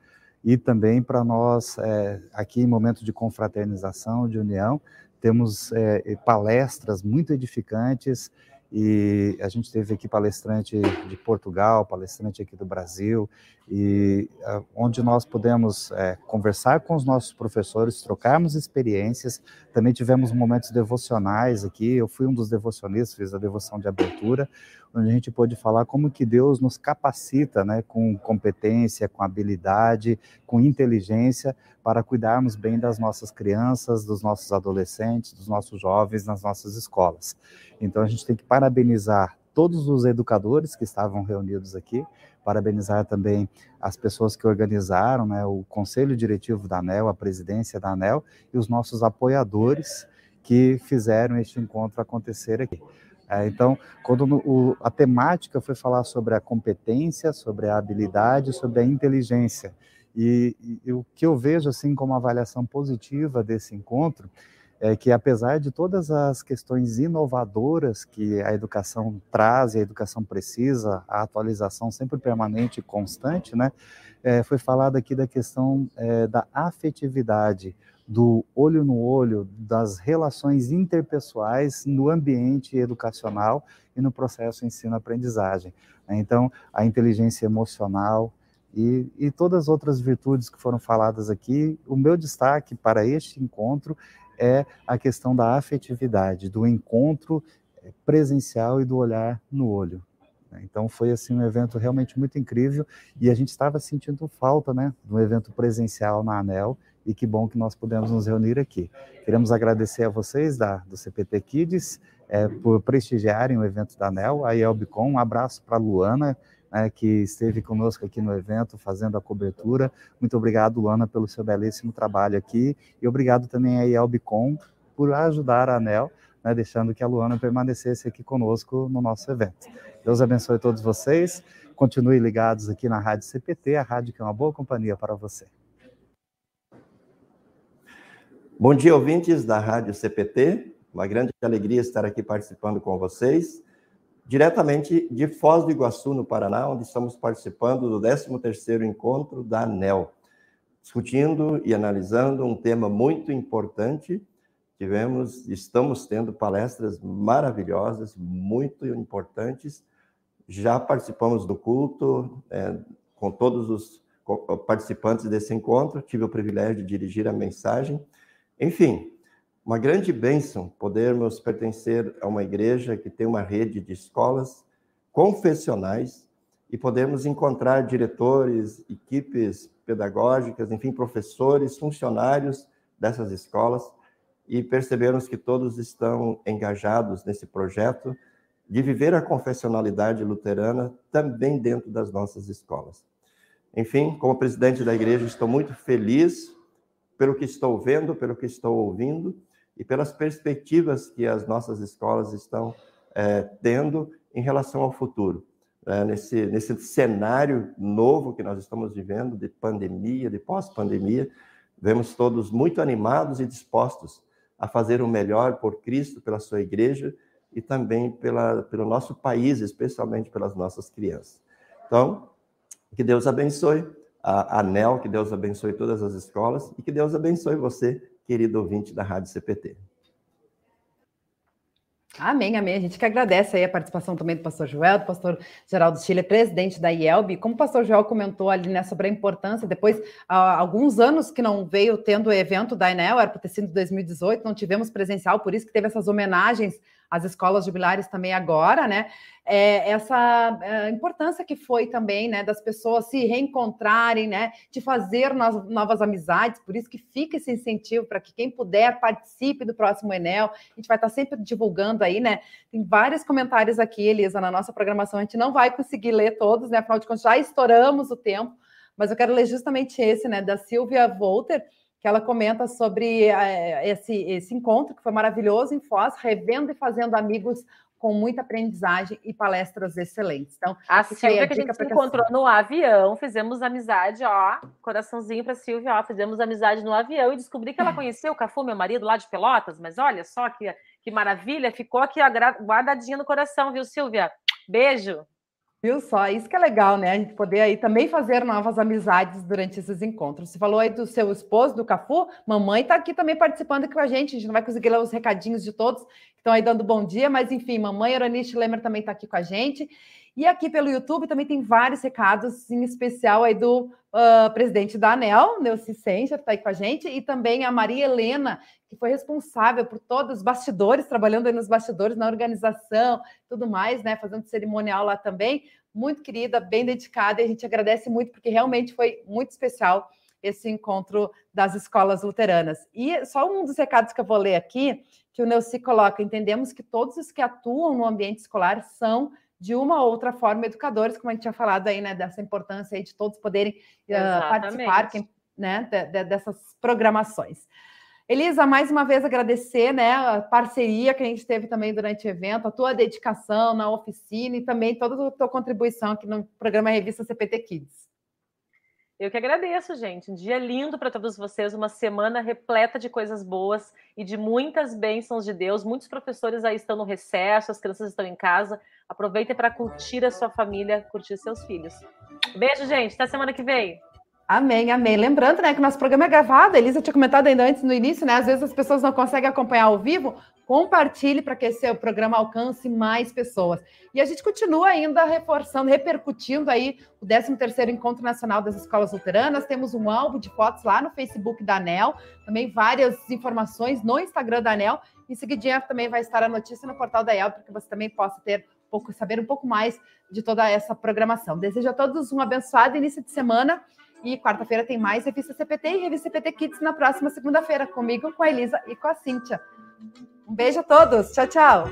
e também para nós é, aqui em momento de confraternização, de união, temos é, palestras muito edificantes e a gente teve aqui palestrante de Portugal, palestrante aqui do Brasil, e uh, onde nós pudemos é, conversar com os nossos professores, trocarmos experiências, também tivemos momentos devocionais aqui, eu fui um dos devocionistas, fiz a devoção de abertura, onde a gente pôde falar como que Deus nos capacita, né, com competência, com habilidade, com inteligência, para cuidarmos bem das nossas crianças, dos nossos adolescentes, dos nossos jovens nas nossas escolas. Então a gente tem que parabenizar todos os educadores que estavam reunidos aqui, parabenizar também as pessoas que organizaram, né, o conselho diretivo da ANEL, a presidência da ANEL e os nossos apoiadores que fizeram este encontro acontecer aqui. É, então, quando o, a temática foi falar sobre a competência, sobre a habilidade, sobre a inteligência, e, e, o que eu vejo assim como avaliação positiva desse encontro é que apesar de todas as questões inovadoras que a educação traz e a educação precisa, a atualização sempre permanente e constante, né, é, foi falado aqui da questão é, da afetividade, do olho no olho, das relações interpessoais no ambiente educacional e no processo ensino-aprendizagem. Então, a inteligência emocional, e, e, todas as outras virtudes que foram faladas aqui, o meu destaque para este encontro é a questão da afetividade, do encontro eh, presencial e do olhar no olho. Né? Então foi assim um evento realmente muito incrível e a gente estava sentindo falta, né, de um evento presencial na ANEL e que bom que nós pudemos nos reunir aqui. Queremos agradecer a vocês da do CPT Kids é, por prestigiarem o evento da ANEL, a Elbicom, um abraço para Luana, né, que esteve conosco aqui no evento, fazendo a cobertura. Muito obrigado, Luana, pelo seu belíssimo trabalho aqui. E obrigado também a Elbicom por ajudar a ANEL, né, deixando que a Luana permanecesse aqui conosco no nosso evento. Deus abençoe todos vocês. Continue ligados aqui na Rádio CPT, a rádio que é uma boa companhia para você. Bom dia, ouvintes da Rádio CPT. Uma grande alegria estar aqui participando com vocês diretamente de Foz do Iguaçu, no Paraná, onde estamos participando do 13º encontro da ANEL, discutindo e analisando um tema muito importante. Tivemos, estamos tendo palestras maravilhosas, muito importantes. Já participamos do culto é, com todos os participantes desse encontro, tive o privilégio de dirigir a mensagem. Enfim, uma grande bênção podermos pertencer a uma igreja que tem uma rede de escolas confessionais e podemos encontrar diretores, equipes pedagógicas, enfim, professores, funcionários dessas escolas e percebermos que todos estão engajados nesse projeto de viver a confessionalidade luterana também dentro das nossas escolas. Enfim, como presidente da igreja, estou muito feliz pelo que estou vendo, pelo que estou ouvindo e pelas perspectivas que as nossas escolas estão é, tendo em relação ao futuro. É, nesse, nesse cenário novo que nós estamos vivendo, de pandemia, de pós-pandemia, vemos todos muito animados e dispostos a fazer o melhor por Cristo, pela sua igreja e também pela, pelo nosso país, especialmente pelas nossas crianças. Então, que Deus abençoe a ANEL, que Deus abençoe todas as escolas e que Deus abençoe você querido ouvinte da Rádio CPT. Amém, amém. A gente que agradece aí a participação também do pastor Joel, do pastor Geraldo Chile, presidente da IELB. Como o pastor Joel comentou ali, né, sobre a importância, depois, há alguns anos que não veio tendo o evento da Enel, era para ter sido 2018, não tivemos presencial, por isso que teve essas homenagens às escolas jubilares também agora, né? é, essa é, importância que foi também, né, das pessoas se reencontrarem, né, de fazer novas amizades, por isso que fica esse incentivo para que quem puder participe do próximo Enel, a gente vai estar sempre divulgando aí, né, tem vários comentários aqui, Elisa, na nossa programação, a gente não vai conseguir ler todos, né, afinal de contas já estouramos o tempo, mas eu quero ler justamente esse, né, da Silvia Volter, que ela comenta sobre é, esse, esse encontro que foi maravilhoso em Foz, revendo e fazendo amigos com muita aprendizagem e palestras excelentes. Então, a Silvia que a gente se encontrou no avião, fizemos amizade, ó, coraçãozinho para Silvia, ó, fizemos amizade no avião e descobri que ela hum. conheceu o Cafu, meu marido, lá de Pelotas, mas olha só que, que maravilha, ficou aqui ó, guardadinha no coração, viu, Silvia? Beijo. Viu só? Isso que é legal, né? A gente poder aí também fazer novas amizades durante esses encontros. Você falou aí do seu esposo, do Cafu, mamãe está aqui também participando aqui com a gente. A gente não vai conseguir ler os recadinhos de todos que estão aí dando bom dia, mas enfim, mamãe Euronice Lemer também está aqui com a gente. E aqui pelo YouTube também tem vários recados, em especial aí do uh, presidente da ANEL, Neuci Sencha, que está aí com a gente, e também a Maria Helena, que foi responsável por todos os bastidores, trabalhando aí nos bastidores, na organização, tudo mais, né? Fazendo cerimonial lá também. Muito querida, bem dedicada, e a gente agradece muito, porque realmente foi muito especial esse encontro das escolas luteranas. E só um dos recados que eu vou ler aqui, que o Neuci coloca: entendemos que todos os que atuam no ambiente escolar são de uma ou outra forma educadores, como a gente tinha falado aí, né, dessa importância aí de todos poderem uh, participar né, de, de, dessas programações. Elisa, mais uma vez agradecer né, a parceria que a gente teve também durante o evento, a tua dedicação na oficina e também toda a tua contribuição aqui no programa Revista CPT Kids. Eu que agradeço, gente. Um dia lindo para todos vocês, uma semana repleta de coisas boas e de muitas bênçãos de Deus. Muitos professores aí estão no recesso, as crianças estão em casa. Aproveitem para curtir a sua família, curtir seus filhos. Beijo, gente. Até semana que vem. Amém, amém. Lembrando, né, que nosso programa é gravado. A Elisa tinha comentado ainda antes no início, né? Às vezes as pessoas não conseguem acompanhar ao vivo. Compartilhe para que esse programa alcance mais pessoas. E a gente continua ainda reforçando, repercutindo aí o 13º Encontro Nacional das Escolas Luteranas. Temos um álbum de fotos lá no Facebook da ANEL, também várias informações no Instagram da ANEL. Em seguidinha também vai estar a notícia no portal da EL, para que você também possa ter um pouco, saber um pouco mais de toda essa programação. Desejo a todos um abençoado início de semana. E quarta-feira tem mais Revista CPT e Revista CPT Kids na próxima segunda-feira, comigo, com a Elisa e com a Cíntia. Um beijo a todos. Tchau, tchau.